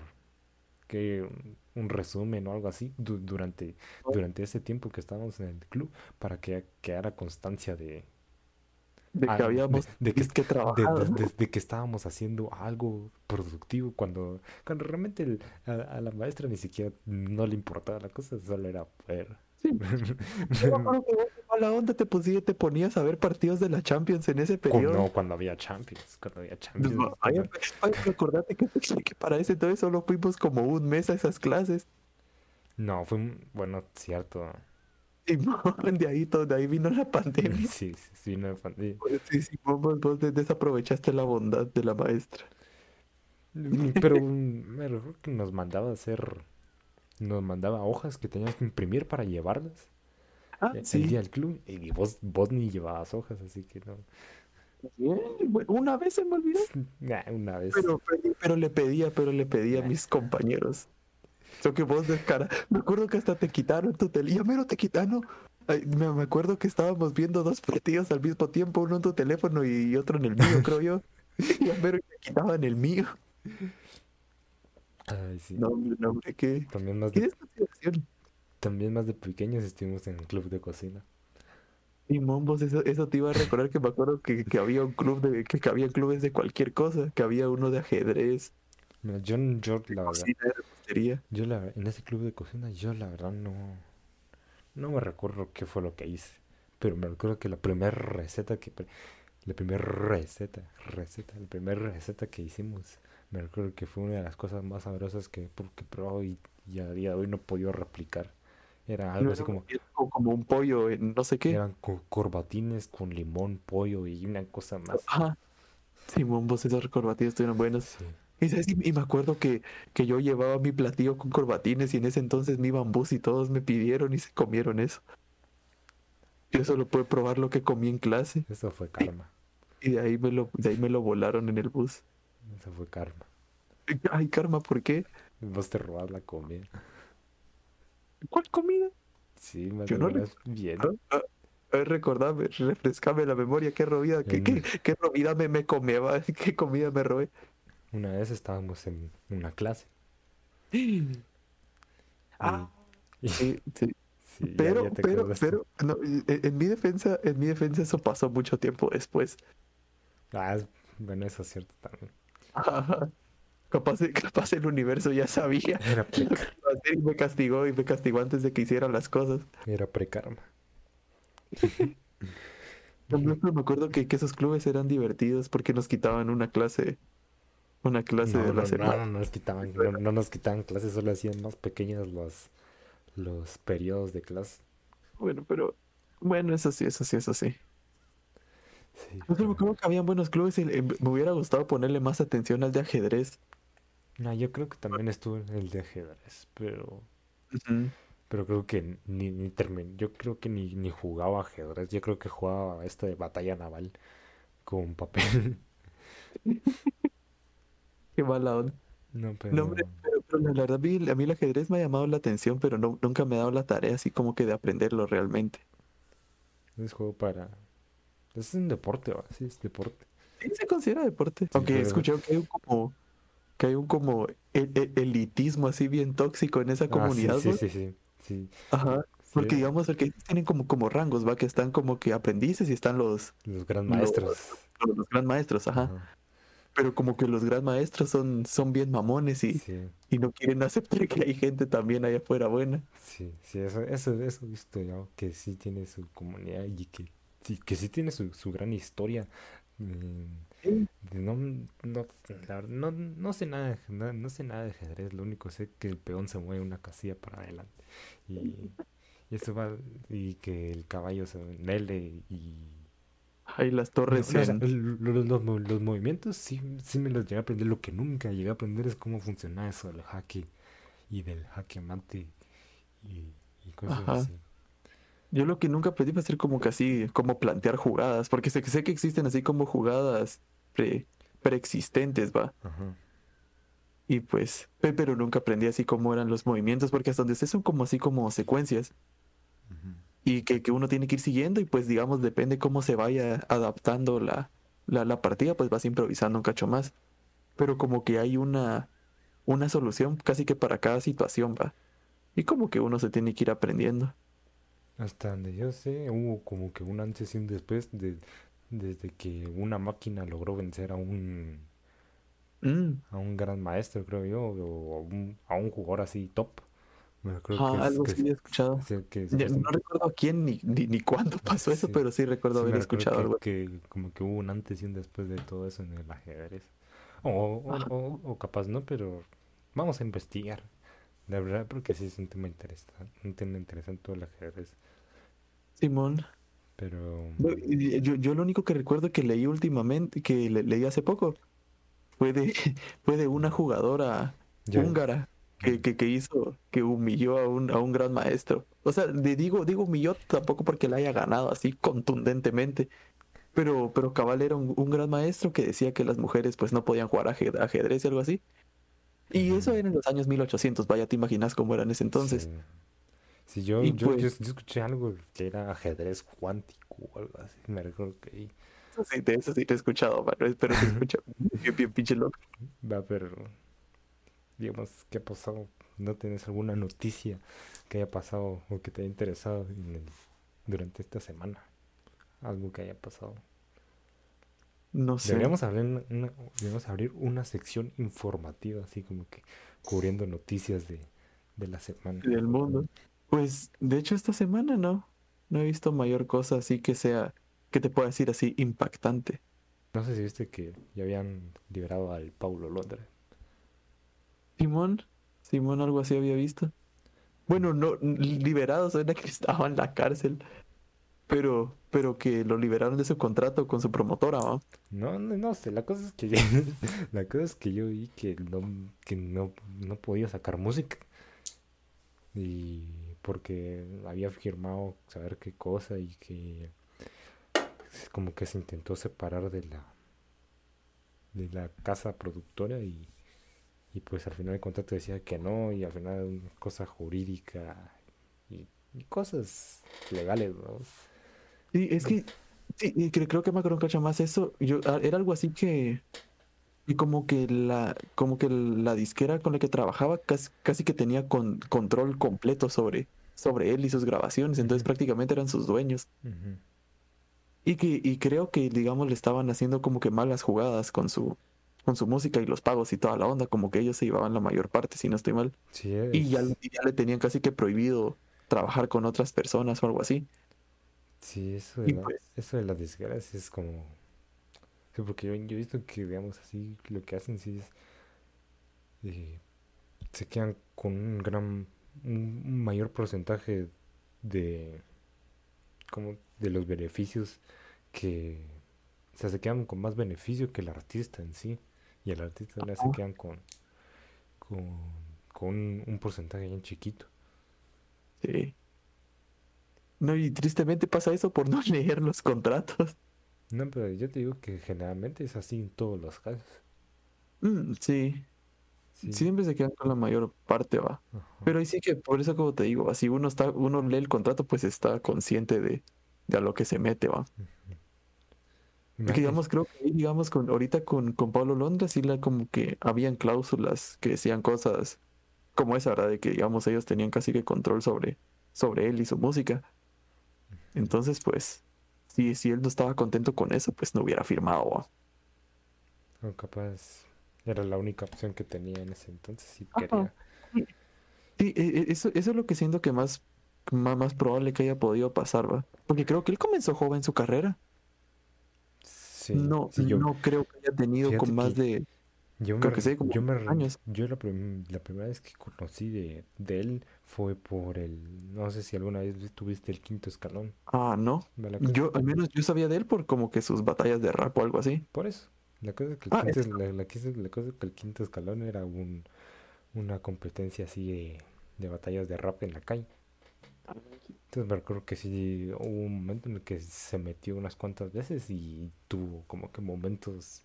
que un, un resumen o algo así du- durante, durante ese tiempo que estábamos en el club para que quedara constancia de, de ah, que de- habíamos de que, que de, trabajar. de- de- de que estábamos haciendo algo productivo cuando, cuando realmente el- a, a la maestra ni siquiera no le importaba la cosa, solo era poder. Sí. <laughs> Yo mala onda te, pusí- te ponías a ver partidos de la Champions en ese O periodo. no, cuando había Champions, cuando había Champions. No, que, <laughs> que para ese entonces solo fuimos como un mes a esas clases. No, fue bueno, cierto. <laughs> Y <laughs> de ahí, todo, de ahí vino la pandemia. <laughs> Sí, sí, sí, no, fue- sí. Pues Sí, sí, vos, vos- vos des- desaprovechaste la bondad de la maestra. Pero mm, me recuerdo que nos mandaba hacer, nos mandaba hojas que teníamos que imprimir para llevarlas Ah, eh, el sí. día del club y vos, vos ni llevabas hojas, así que no. Una vez se me olvidó, Nah, una vez. pero, pero, pero le pedía, pero le pedía a mis compañeros. Eso que vos de cara. Me acuerdo que hasta te quitaron tu teléfono. Ya mero te quitaron. Ay, me, acuerdo que estábamos viendo dos partidos al mismo tiempo, uno en tu teléfono y otro en el mío, creo yo. <laughs> Ya mero te quitaban el mío. Ay, sí. No, hombre, no, hombre, qué, También más qué de, también más de pequeños estuvimos en el club de cocina. Y Mombos, eso, eso te iba a recordar que me acuerdo que, que había un club de, que, que había clubes de cualquier cosa, que había uno de ajedrez, Mira, yo, yo la verdad, cocina, yo la en ese club de cocina, yo la verdad no, no me recuerdo qué fue lo que hice, pero me recuerdo que la primera receta que, la primera receta, receta, la primera receta que hicimos, me recuerdo que fue una de las cosas más sabrosas que, que probado y, y a día de hoy no he podido replicar. Era algo así como, como, un pollo en no sé qué. eran co- corbatines con limón, pollo y una cosa más. Ajá. Sí, Mombos, esos corbatines estuvieron buenos. Sí. Y, sabes, y- me acuerdo que, que yo llevaba mi platillo con corbatines y en ese entonces mi bambús y todos me pidieron y se comieron eso. Yo solo pude probar lo que comí en clase Eso fue karma, y de ahí me lo, de ahí me lo volaron en el bus. eso fue karma. Ay, karma, ¿por qué? Vos te robas la comida. ¿Cuál comida? Sí, más Yo no bien. Ah, ah, ah, recordame, refrescame la memoria, qué robida, qué, qué, qué robida me, me comeba, <laughs> qué comida me robé. Una vez estábamos en una clase <gasps> Ah, y, sí, sí. <laughs> Pero, ya pero, acordaste. pero, no, en, en mi defensa, en mi defensa eso pasó mucho tiempo después. Ah, bueno, eso es cierto también. Ajá. Capaz, capaz el universo ya sabía Era, <laughs> y me castigó y me castigó antes de que hicieran las cosas. era prekarma. También <laughs> me acuerdo que, que esos clubes eran divertidos porque nos quitaban una clase, una clase No, de la no, no, semana. no nos quitaban, no, no nos quitaban clases, solo hacían más pequeños los, los periodos de clase. Bueno, pero bueno, eso sí, eso sí, eso sí. Sí, Yo creo que habían buenos clubes y eh, me hubiera gustado ponerle más atención al de ajedrez. No, yo creo que también estuve en el de ajedrez, pero, pero creo que ni, ni terminé, yo creo que ni, ni jugaba ajedrez, yo creo que jugaba esta de batalla naval con papel. <laughs> Qué mala onda. No, No, pero hombre, pero, pero la verdad, a mí, el ajedrez me ha llamado la atención, pero no, nunca me he dado la tarea así como que de aprenderlo realmente. es juego para... Es un deporte, ¿va? Sí, es deporte. Sí, se considera deporte. Aunque he escuchado que hay un como, que hay un como e- e- elitismo así bien tóxico en esa Ah, sí, comunidad, sí, ¿no? sí, sí, sí, Ajá. Porque sí, digamos, porque tienen como, como rangos, ¿va? Que están como que aprendices y están los, los gran los, maestros. los, los gran maestros, ajá. Ajá, Pero como que los gran maestros son, son bien mamones y, Sí, y no quieren <laughs> aceptar que hay gente también allá afuera buena. sí, sí, eso, eso, eso he visto yo, que sí tiene su comunidad y que sí, que sí tiene su, su gran historia. mm, no, no, la no, no sé nada, de- no, no sé nada de ajedrez, lo único sé que el peón se mueve una casilla para adelante y, y eso va, y que el caballo se mele y Hay las torres no, en... los, los mo- los movimientos sí, sí me los llegué a aprender. Lo que nunca llegué a aprender es cómo funciona eso del jaque y del jaque mate y, y cosas Ajá. así. Yo lo que nunca aprendí fue hacer como que así, como plantear jugadas, porque sé, que sé que existen así como jugadas pre, preexistentes, va. Ajá. Y pues, pe- pero nunca aprendí así cómo eran los movimientos, porque hasta donde sé son como así como secuencias, ujú. Y que, que uno tiene que ir siguiendo, y pues digamos, depende cómo se vaya adaptando la, la, la partida, pues vas improvisando un cacho más. Pero como que hay una, una solución casi que para cada situación, va. Y como que uno se tiene que ir aprendiendo. Hasta donde yo sé, hubo como que un antes y un después de, desde que una máquina logró vencer a un, Mm. a un gran maestro, creo yo, o a un, a un jugador así top. Que, es- algo que, así he escuchado. es- que no recuerdo a quién ni, ni, ni cuándo pasó eso, Sí, pero sí recuerdo Sí, haber escuchado que, algo. que como que hubo un antes y un después de todo eso en el ajedrez. O, o, o- o capaz no, pero vamos a investigar. La verdad, porque sí es un tema interesante, un tema interesante todo el ajedrez. Simón. Pero Yo, yo lo único que recuerdo que leí últimamente, que le- leí hace poco, fue de, <laughs> fue de una jugadora húngara que, que, que hizo, que humilló a un, a un gran maestro. O sea, de- digo, digo humilló tampoco porque la haya ganado así contundentemente. Pero, pero cabal era un, un gran maestro que decía que las mujeres pues no podían jugar aje- ajedrez y algo así. Y eso era en los años 1800, vaya, te imaginas cómo era en ese entonces. sí. Sí, yo, pues- yo escuché algo que era ajedrez cuántico o algo así. Me recuerdo que Eso sí, de eso sí te he escuchado, mano, pero se <laughs> escucha bien, bien pinche loco. va, pero digamos, ¿qué ha pasado? ¿No tienes alguna noticia que haya pasado o que te haya interesado en el- durante esta semana? Algo que haya pasado. No sé. Deberíamos abrir una, deberíamos abrir una sección informativa, así como que cubriendo noticias de, de la semana. del mundo. Pues, de hecho, esta semana no. No he visto mayor cosa así que sea, que te pueda decir así, impactante. No sé si viste que ya habían liberado al Paulo Londra. Simón, Simón, algo así había visto. Bueno, no, liberado suena que <laughs> estaba en la cárcel, pero, pero que lo liberaron de su contrato con su promotora, ¿va? No, no, no sé, la cosa es que <laughs> la cosa es que yo vi que no, que no, no podía sacar música. Y porque había firmado saber qué cosa y que como que se intentó separar de la de la casa productora y, y pues al final el contrato decía que no y al final una cosa jurídica y, y cosas legales, ¿no? Sí, es que, sí, y creo que me acuerdo cacho más eso. Yo, ah, era algo así que, y como que la, como que la disquera con la que trabajaba casi, casi que tenía con, control completo sobre, sobre él y sus grabaciones, entonces prácticamente eran sus dueños. Y que y creo que, digamos, le estaban haciendo como que malas jugadas con su, con su música y los pagos y toda la onda, como que ellos se llevaban la mayor parte, si no estoy mal. Sí, Y ya, es, y ya le tenían casi que prohibido trabajar con otras personas o algo así. sí, eso de la, pues, eso de la desgracia es como, porque yo, yo he visto que, digamos así, lo que hacen sí es, eh, se quedan con un gran, un, un mayor porcentaje de, como, de los beneficios que, o sea, se quedan con más beneficio que el artista en sí, y el artista ya se quedan con, con, con un, un porcentaje bien chiquito. sí. No, y tristemente pasa eso por no <laughs> leer los contratos. No, pero yo te digo que generalmente es así en todos los casos. Mm, sí, Sí, siempre se quedan con la mayor parte, va. ajá. Pero ahí sí que, por eso como te digo, así uno está, uno lee el contrato, pues está consciente de, de a lo que se mete, va. Digamos, creo que digamos, con, ahorita con, con Pablo Londra, sí la como que habían cláusulas que decían cosas como esa, ¿verdad? De que, digamos, ellos tenían casi que control sobre, sobre él y su música. Entonces, pues, si, si él no estaba contento con eso, pues no hubiera firmado, o capaz era la única opción que tenía en ese entonces si quería. Sí, e- e- eso, eso es lo que siento que más, más, más probable que haya podido pasar, ¿va? Porque creo que él comenzó joven su carrera. Sí, No, sí, yo, no creo que haya tenido con más que de, yo me, creo que re- sí, como yo me, 10 re- años. yo la, prim- la primera vez que conocí de, de él fue por el, no sé si alguna vez tuviste el quinto escalón, Ah, no. Yo, al menos yo sabía de él por como que sus batallas de rap o algo así. Por eso, la cosa es que el Ah, quinto, la, la cosa la cosa es que el quinto escalón era un, una competencia así de, de batallas de rap en la calle. Entonces me recuerdo que sí hubo un momento en el que se metió unas cuantas veces y tuvo como que momentos,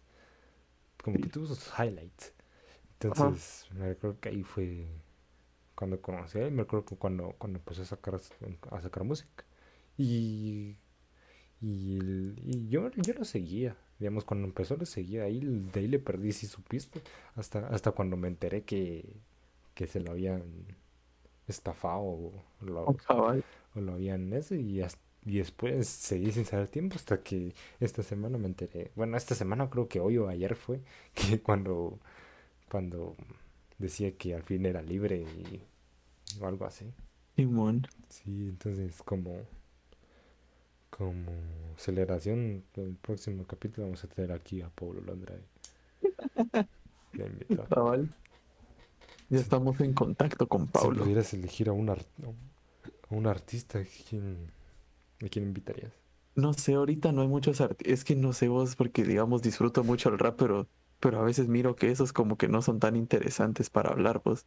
como que tuvo sus highlights. Ajá. Entonces me recuerdo que ahí fue cuando conocí a él, me recuerdo que cuando, cuando empezó a sacar, a sacar música. Y, y, y yo, yo lo seguía, digamos, cuando empezó lo seguía, ahí, de ahí le perdí si supiste, hasta, hasta cuando me enteré que, que se lo habían estafado o lo, Oh, cabal. o lo habían eso y, y después seguí sin saber tiempo hasta que esta semana me enteré. Bueno, esta semana creo que hoy o ayer fue <laughs> que cuando, cuando decía que al fin era libre y o algo así. Simón. Sí, entonces como, como celebración del próximo capítulo vamos a tener aquí a Pablo Londra de, de. Ya Si, estamos en contacto con si Pablo. pudieras elegir a un, ar- a un artista, ¿quién, ¿a quién invitarías? No sé, ahorita no hay muchos artistas. Es que no sé vos, porque digamos disfruto mucho el rap, pero, pero a veces miro que esos como que no son tan interesantes para hablar, pues.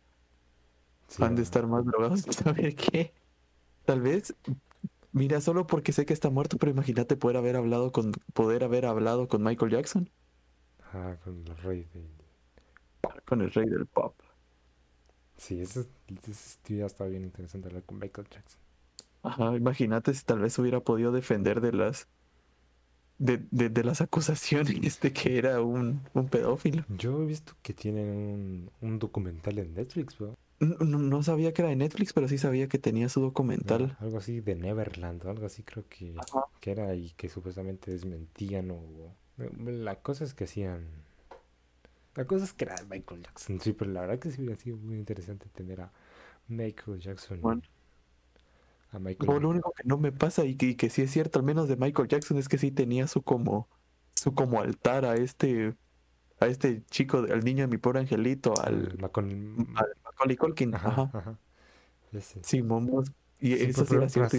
Sí, Han de ah, estar más drogados <laughs> que saber qué. Tal vez, mira, solo porque sé que está muerto, pero imagínate poder haber hablado con, poder haber hablado con Michael Jackson, ajá, con el rey del con el rey del pop. Sí, tío ya está bien interesante hablar con Michael Jackson. Ajá, imagínate si tal vez hubiera podido defender de las de, de, de las acusaciones <laughs> de que era un, un pedófilo. Yo he visto que tienen un, un documental en Netflix, ¿no? No, no- sabía que era de Netflix, pero sí sabía que tenía su Ah, documental. algo así de Neverland, algo así creo que, que era y que supuestamente desmentían o... La cosa es que hacían... La cosa es que era Michael Jackson, sí, pero la verdad que sí hubiera sido muy interesante tener a Michael Jackson, Bueno, a Michael... lo único que no me pasa y que, y que sí es cierto, al menos de Michael Jackson, es que sí tenía su como su como altar a este a este chico, al niño de mi pobre angelito, al, Macaulay Culkin. Ajá, Ajá. ajá, ese. Sí, momos. Y Sí, eso sí era cierto.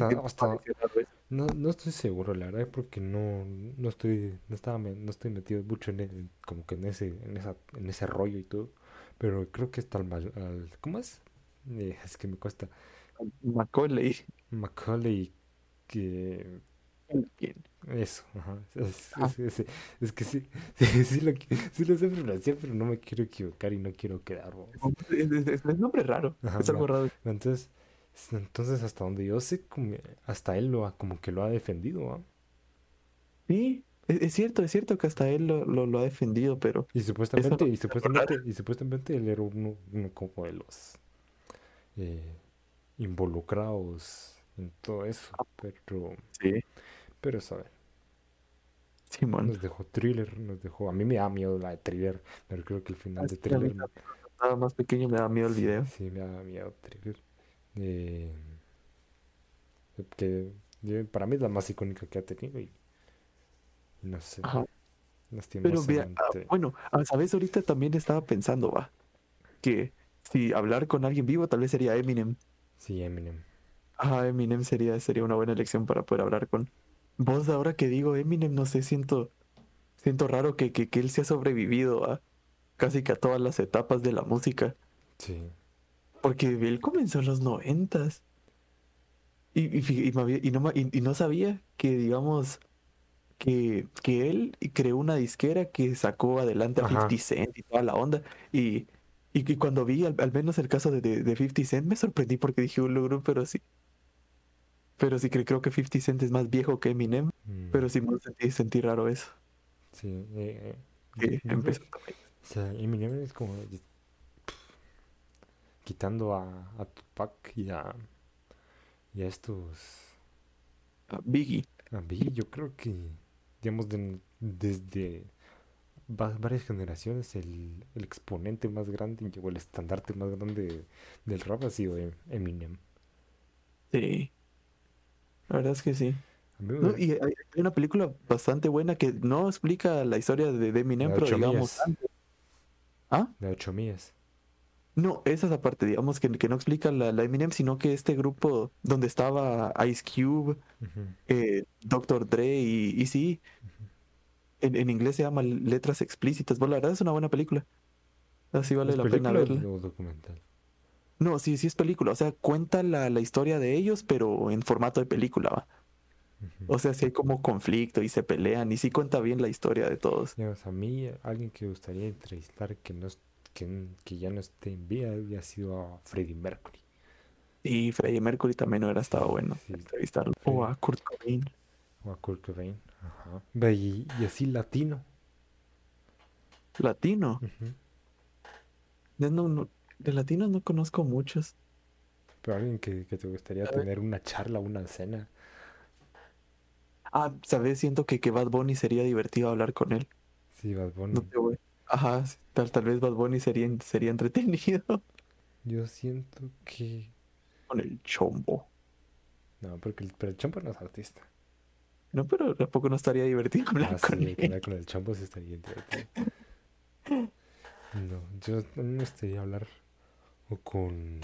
No, no estoy seguro, la verdad, porque no, no estoy, no estaba, no estoy metido mucho en el- como que en ese, en esa, en ese rollo y todo, pero creo que está al, mal- al- ¿cómo es? Eh, es que me cuesta, Macaulay Macaulay, que, Culkin. eso, ajá, es, Ah, es- es- es que sí, <laughs> sí, sí lo, sí lo sé pronunciar, pero no me quiero equivocar y no quiero quedar, es, es- es- es nombre raro. Ajá, Es algo raro. Entonces, entonces hasta donde yo sé, hasta él lo ha, como que lo ha defendido, ¿va? Sí, es, es cierto, es cierto que hasta él lo, lo, lo ha defendido, pero Y supuestamente, no y supuestamente, y supuestamente él era uno, uno como de los, eh, involucrados en todo eso. Pero, Sí, pero saben, Simón. nos dejó thriller, nos dejó. A mí me da miedo la de thriller, pero creo que el final de thriller. estaba más pequeño me da miedo el Sí, video. sí, me da miedo thriller. Eh, que para mí es la más icónica que ha tenido y, no sé, Ajá. Pero vea, ah, bueno, ah, sabes, ahorita también estaba pensando, va, que si hablar con alguien vivo tal vez sería Eminem. Sí, Eminem. Ajá, Eminem sería, sería una buena elección para poder hablar con. Vos ahora que digo Eminem, no sé, siento, siento raro que, que, que él se ha sobrevivido a casi que a todas las etapas de la música. Sí, Porque él comenzó en los noventas. Y, y, y no, y- no sabía que, digamos, que, que él creó una disquera que sacó adelante a Ajá. 50 Cent y toda la onda. Y, cuando vi al, al menos el caso de, de, de 50 Cent me sorprendí porque dije un logro, pero sí. Pero sí que creo que 50 Cent es más viejo que Eminem. mm, Pero sí me sentí, sentí raro eso. sí. eh, eh, Que empezó también. o sea, Eminem es como quitando a, a Tupac y a, y a estos. a Biggie. A Biggie, yo creo que, digamos, de- desde va- varias generaciones, el, el exponente más grande o el estandarte más grande del rap ha sido Em- Eminem. Sí. La verdad es que sí. No, y hay, una película bastante buena que no explica la historia de, Eminem, pero digamos millas. ¿Ah? de ocho millas. No, esa es la parte, digamos, que, que no explica la, la Eminem, sino que este grupo donde estaba Ice Cube, Ujú, eh, Dr. Dre y, y sí, ujú. en, en inglés se llama Letras Explícitas. Bueno, la verdad es una buena película. Así vale ¿Es la pena verla. documental? No, sí, sí es película. O sea, cuenta la, la historia de ellos, pero en formato de película, ¿va? O sea, sí hay como conflicto y se pelean y sí cuenta bien la historia de todos. Digamos, a mí, alguien que me gustaría entrevistar que, no, es- que, que ya no esté en vida había sido a Freddie Mercury. Y Freddie Mercury también hubiera estado bueno Sí, entrevistarlo. O a Kurt Cobain. O a Kurt Cobain. Ajá. Y, y así latino. Latino. No, no- de latinos no conozco muchos. Pero alguien que, que te gustaría tener una charla, una cena. Ah, ¿sabes? Siento que, que Bad Bunny sería divertido hablar con él. Sí, Bad Bunny. No te voy. Ajá, tal, tal vez Bad Bunny sería, sería entretenido <laughs> Yo siento que... con el chombo. No, porque el, pero el Chombo no es artista. No, pero tampoco no estaría divertido <laughs> hablar Ah, con sí, él. hablar con el Chombo sí estaría divertido. No, yo mí me gustaría hablar o con...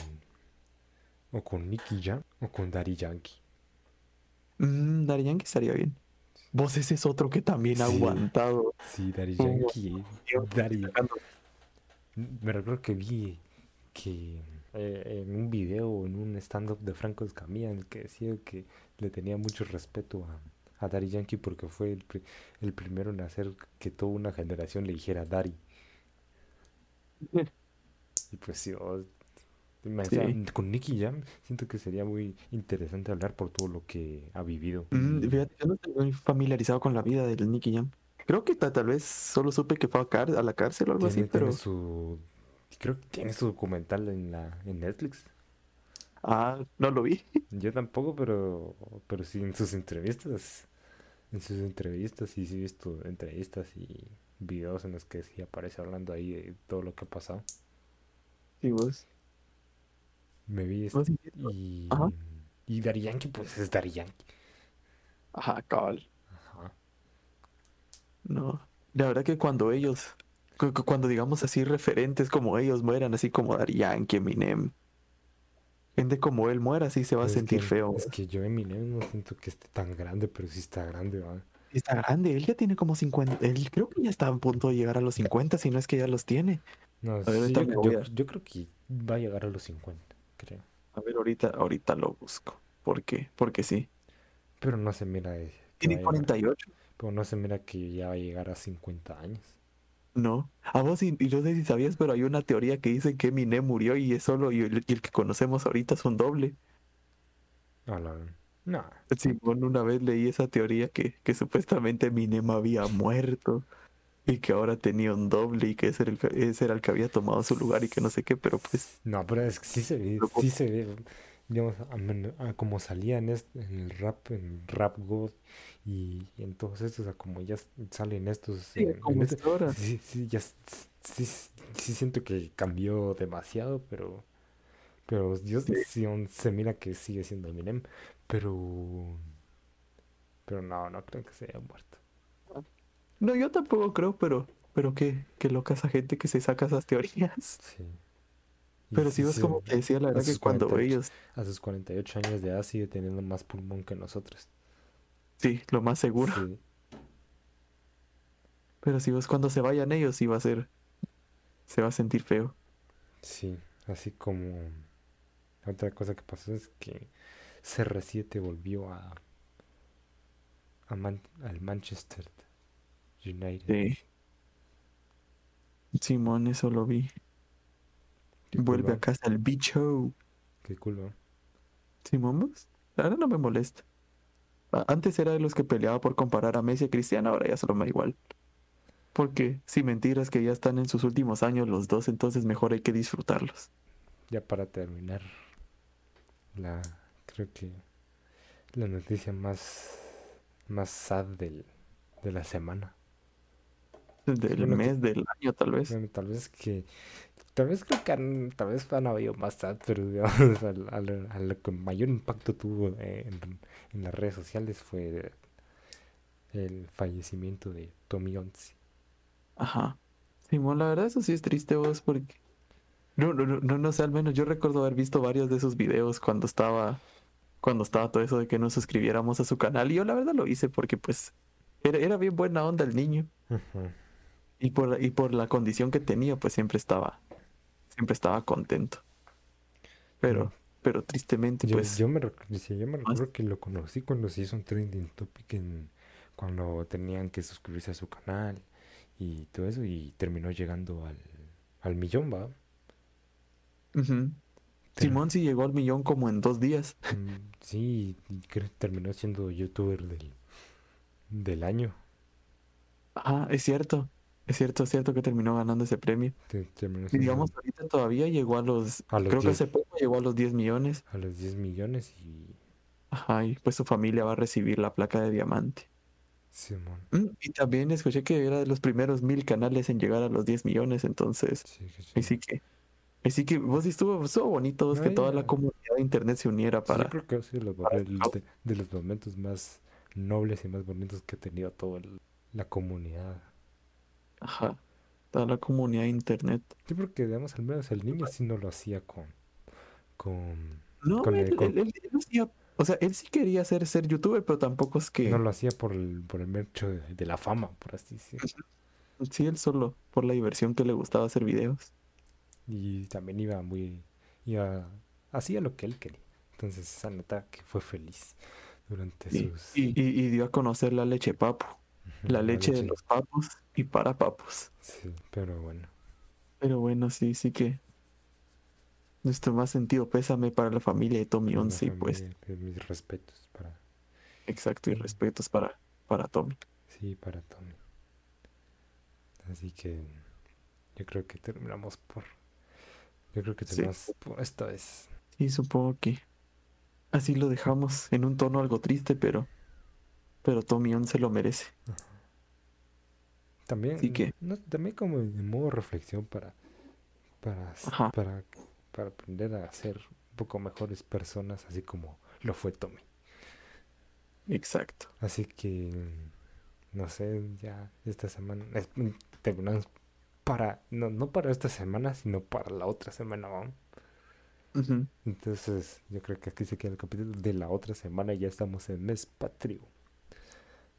O con Nicky Jam o con Daddy Yankee. Mm, Daddy Yankee estaría bien. Vos ese es otro que también ha Sí. aguantado. Sí, Daddy Oh, Yankee. Dios, Daddy, sacando- Me recuerdo que vi que eh, en un video, en un stand-up de Franco Escamilla, en el que decía que le tenía mucho respeto a, a Daddy Yankee porque fue el, el primero en hacer que toda una generación le dijera Daddy. <laughs> Y pues sí, oh, Sí. con Nicky Jam siento que sería muy interesante hablar por todo lo que ha vivido. Mm, Y- fíjate, yo no estoy muy familiarizado con la vida del Nicky Jam. Creo que ta- tal vez solo supe que fue a, car- a la cárcel o algo así, tiene pero... su... Creo que tiene su documental en la en Netflix. Ah, no lo vi. <laughs> Yo tampoco, pero, pero sí en sus entrevistas, en sus entrevistas, y sí he visto entrevistas y videos en los que sí aparece hablando ahí de todo lo que ha pasado. Sí, vos. Me vi este- y, Ajá. y Daddy Yankee, pues es Daddy Yankee. Ajá, cabal. Ajá. No. La verdad que cuando ellos, cu- cu- cuando digamos así referentes como ellos mueran, así como Daddy Yankee, Eminem, gente como él muera, así se va a sentir que, feo. es que yo Eminem no siento que esté tan grande, pero sí está grande, ¿va? Está grande, él ya tiene como 50, él creo que ya está a punto de llegar a los 50, si no es que ya los tiene. No, sí, yo creo que va a llegar a los 50, creo. A ver, ahorita, ahorita lo busco. ¿Por qué? Porque sí. Pero no se mira que Tiene va a llegar- 48. pero no se mira que ya va a llegar a 50 años. No. A vos, y, y no sé si sabías, pero hay una teoría que dice que Eminem murió y es solo, y el, y el que conocemos ahorita es un doble. A la- No, Simón, una vez leí esa teoría que, que supuestamente Eminem había muerto y que ahora tenía un doble y que ese era, el, que- ese era el que había tomado su lugar y que no sé qué, pero pues no, pero es que sí se ve, sí se ve. digamos, a, a como salía en, este- en el rap, en Rap God y, y en todos estos, a como ya salen estos, Sí, en, en como este- está ahora. sí, sí, ya sí, sí siento que cambió demasiado, pero, pero yo Sí. se mira que sigue siendo Eminem, pero, pero no, no creo que se haya muerto. No, yo tampoco creo, pero, pero qué, qué loca esa gente que se saca esas teorías. <laughs> Sí. Y Pero sí, ves sí, como que decía, la verdad que cuando 48, ellos, a sus 48 años de edad sigue teniendo más pulmón que nosotros. sí, lo más seguro. Sí, Pero si ves cuando se vayan ellos, sí va a ser, se va a sentir feo. sí, así como otra cosa que pasó es que CR7 volvió a, a Man- al Manchester United. Sí. Simón, eso lo vi. Qué Vuelve a casa el bicho. Qué cool, ¿va? Simón, pues, ahora no me molesta. Antes era de los que peleaba por comparar a Messi y a Cristiano, ahora ya solo me da igual. Porque si mentiras que ya están en sus últimos años los dos, entonces mejor hay que disfrutarlos. Ya para terminar, la creo que la noticia más más sad del, de la semana. Del Bueno, que- mes, del año, tal vez. Bueno, tal vez que. Tal vez creo que han, tal vez han habido más pero digamos, <laughs> al- que mayor impacto tuvo eh, en, en las redes sociales fue el fallecimiento de Tommy Onsi. Ajá. Simón, la verdad, eso sí es triste, vos, porque. No, no, no, no, no sé, al menos yo recuerdo haber visto varios de esos videos cuando estaba. Cuando estaba todo eso de que nos suscribiéramos a su canal. Y yo la verdad lo hice porque, pues. Era, era bien buena onda el niño. Ujú. Y por, y por la condición que tenía, pues siempre estaba. Siempre estaba contento. Pero, pero tristemente, Yo, pues. yo me, dice, yo me más- recuerdo que lo conocí cuando se hizo un trending topic en, cuando tenían que suscribirse a su canal y todo eso y terminó llegando al, al millón, ¿va? Ujú. Ter- Simón sí llegó al millón como en dos días. Mm, Sí, creo que terminó siendo youtuber del, del año. Ah, es cierto. Es cierto, es cierto que terminó ganando ese premio. Y digamos, ahorita todavía llegó a los, a los creo que 10, hace poco llegó a los 10 millones. a los 10 millones y Ajá, y pues su familia va a recibir la placa de diamante. Simón. Mm, Y también escuché que era de los primeros mil canales en llegar a los 10 millones, entonces, Sí, que sí. sí que, ahí sí que, vos estuvo, estuvo bonito, que toda la comunidad de internet se uniera Sí, yo para, creo que ha sido los para de, de los momentos más nobles y más bonitos que ha tenido toda la comunidad. Ajá, toda la comunidad de internet. Yo creo que, digamos, al menos el niño sí no lo hacía con, con, No, con el- él, con- él- él- él hacía- o sea, él sí quería ser, ser youtuber, pero tampoco es que, no lo hacía por el, por el mero hecho de, de la fama, por así decirlo. sí, él solo, por la diversión que le gustaba hacer videos. Y también iba muy, iba, hacía lo que él quería. Entonces se nota que fue feliz durante Y, sus... y, y- y dio a conocer la leche papo, <laughs> La leche de los papos y para papos. Sí, pero bueno. Pero bueno, sí, sí que nuestro más sentido pésame para la familia de Tommy para la Once, y pues, mis respetos para, exacto, y respetos para, para Tommy. sí, para Tommy. Así que yo creo que terminamos por, yo creo que Sí. terminamos por esta vez. Y supongo que así lo dejamos en un tono algo triste, pero, pero Tommy Once lo merece. También, Así que- no, también como en modo reflexión para, para, para, para aprender a ser un poco mejores personas, así como lo fue Tommy. Exacto. Así que, no sé, ya esta semana, es- terminamos para, no, no para esta semana, sino para la otra semana. Ujú. Entonces, yo creo que aquí se queda el capítulo de la otra semana y ya estamos en mes patrio.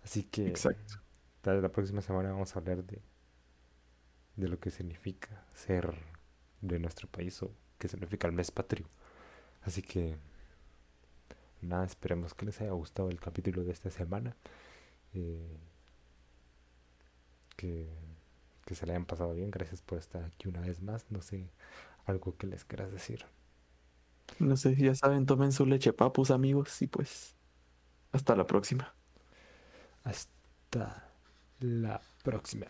Así que, Exacto. tal vez la próxima semana vamos a hablar de, de lo que significa ser de nuestro país o qué significa el mes patrio. Así que, nada, esperemos que les haya gustado el capítulo de esta semana. eh, que, que se le hayan pasado bien. Gracias por estar aquí una vez más. No sé, algo que les quieras decir. No sé, ya saben, tomen su leche papus, amigos, y pues hasta la próxima. Hasta la próxima.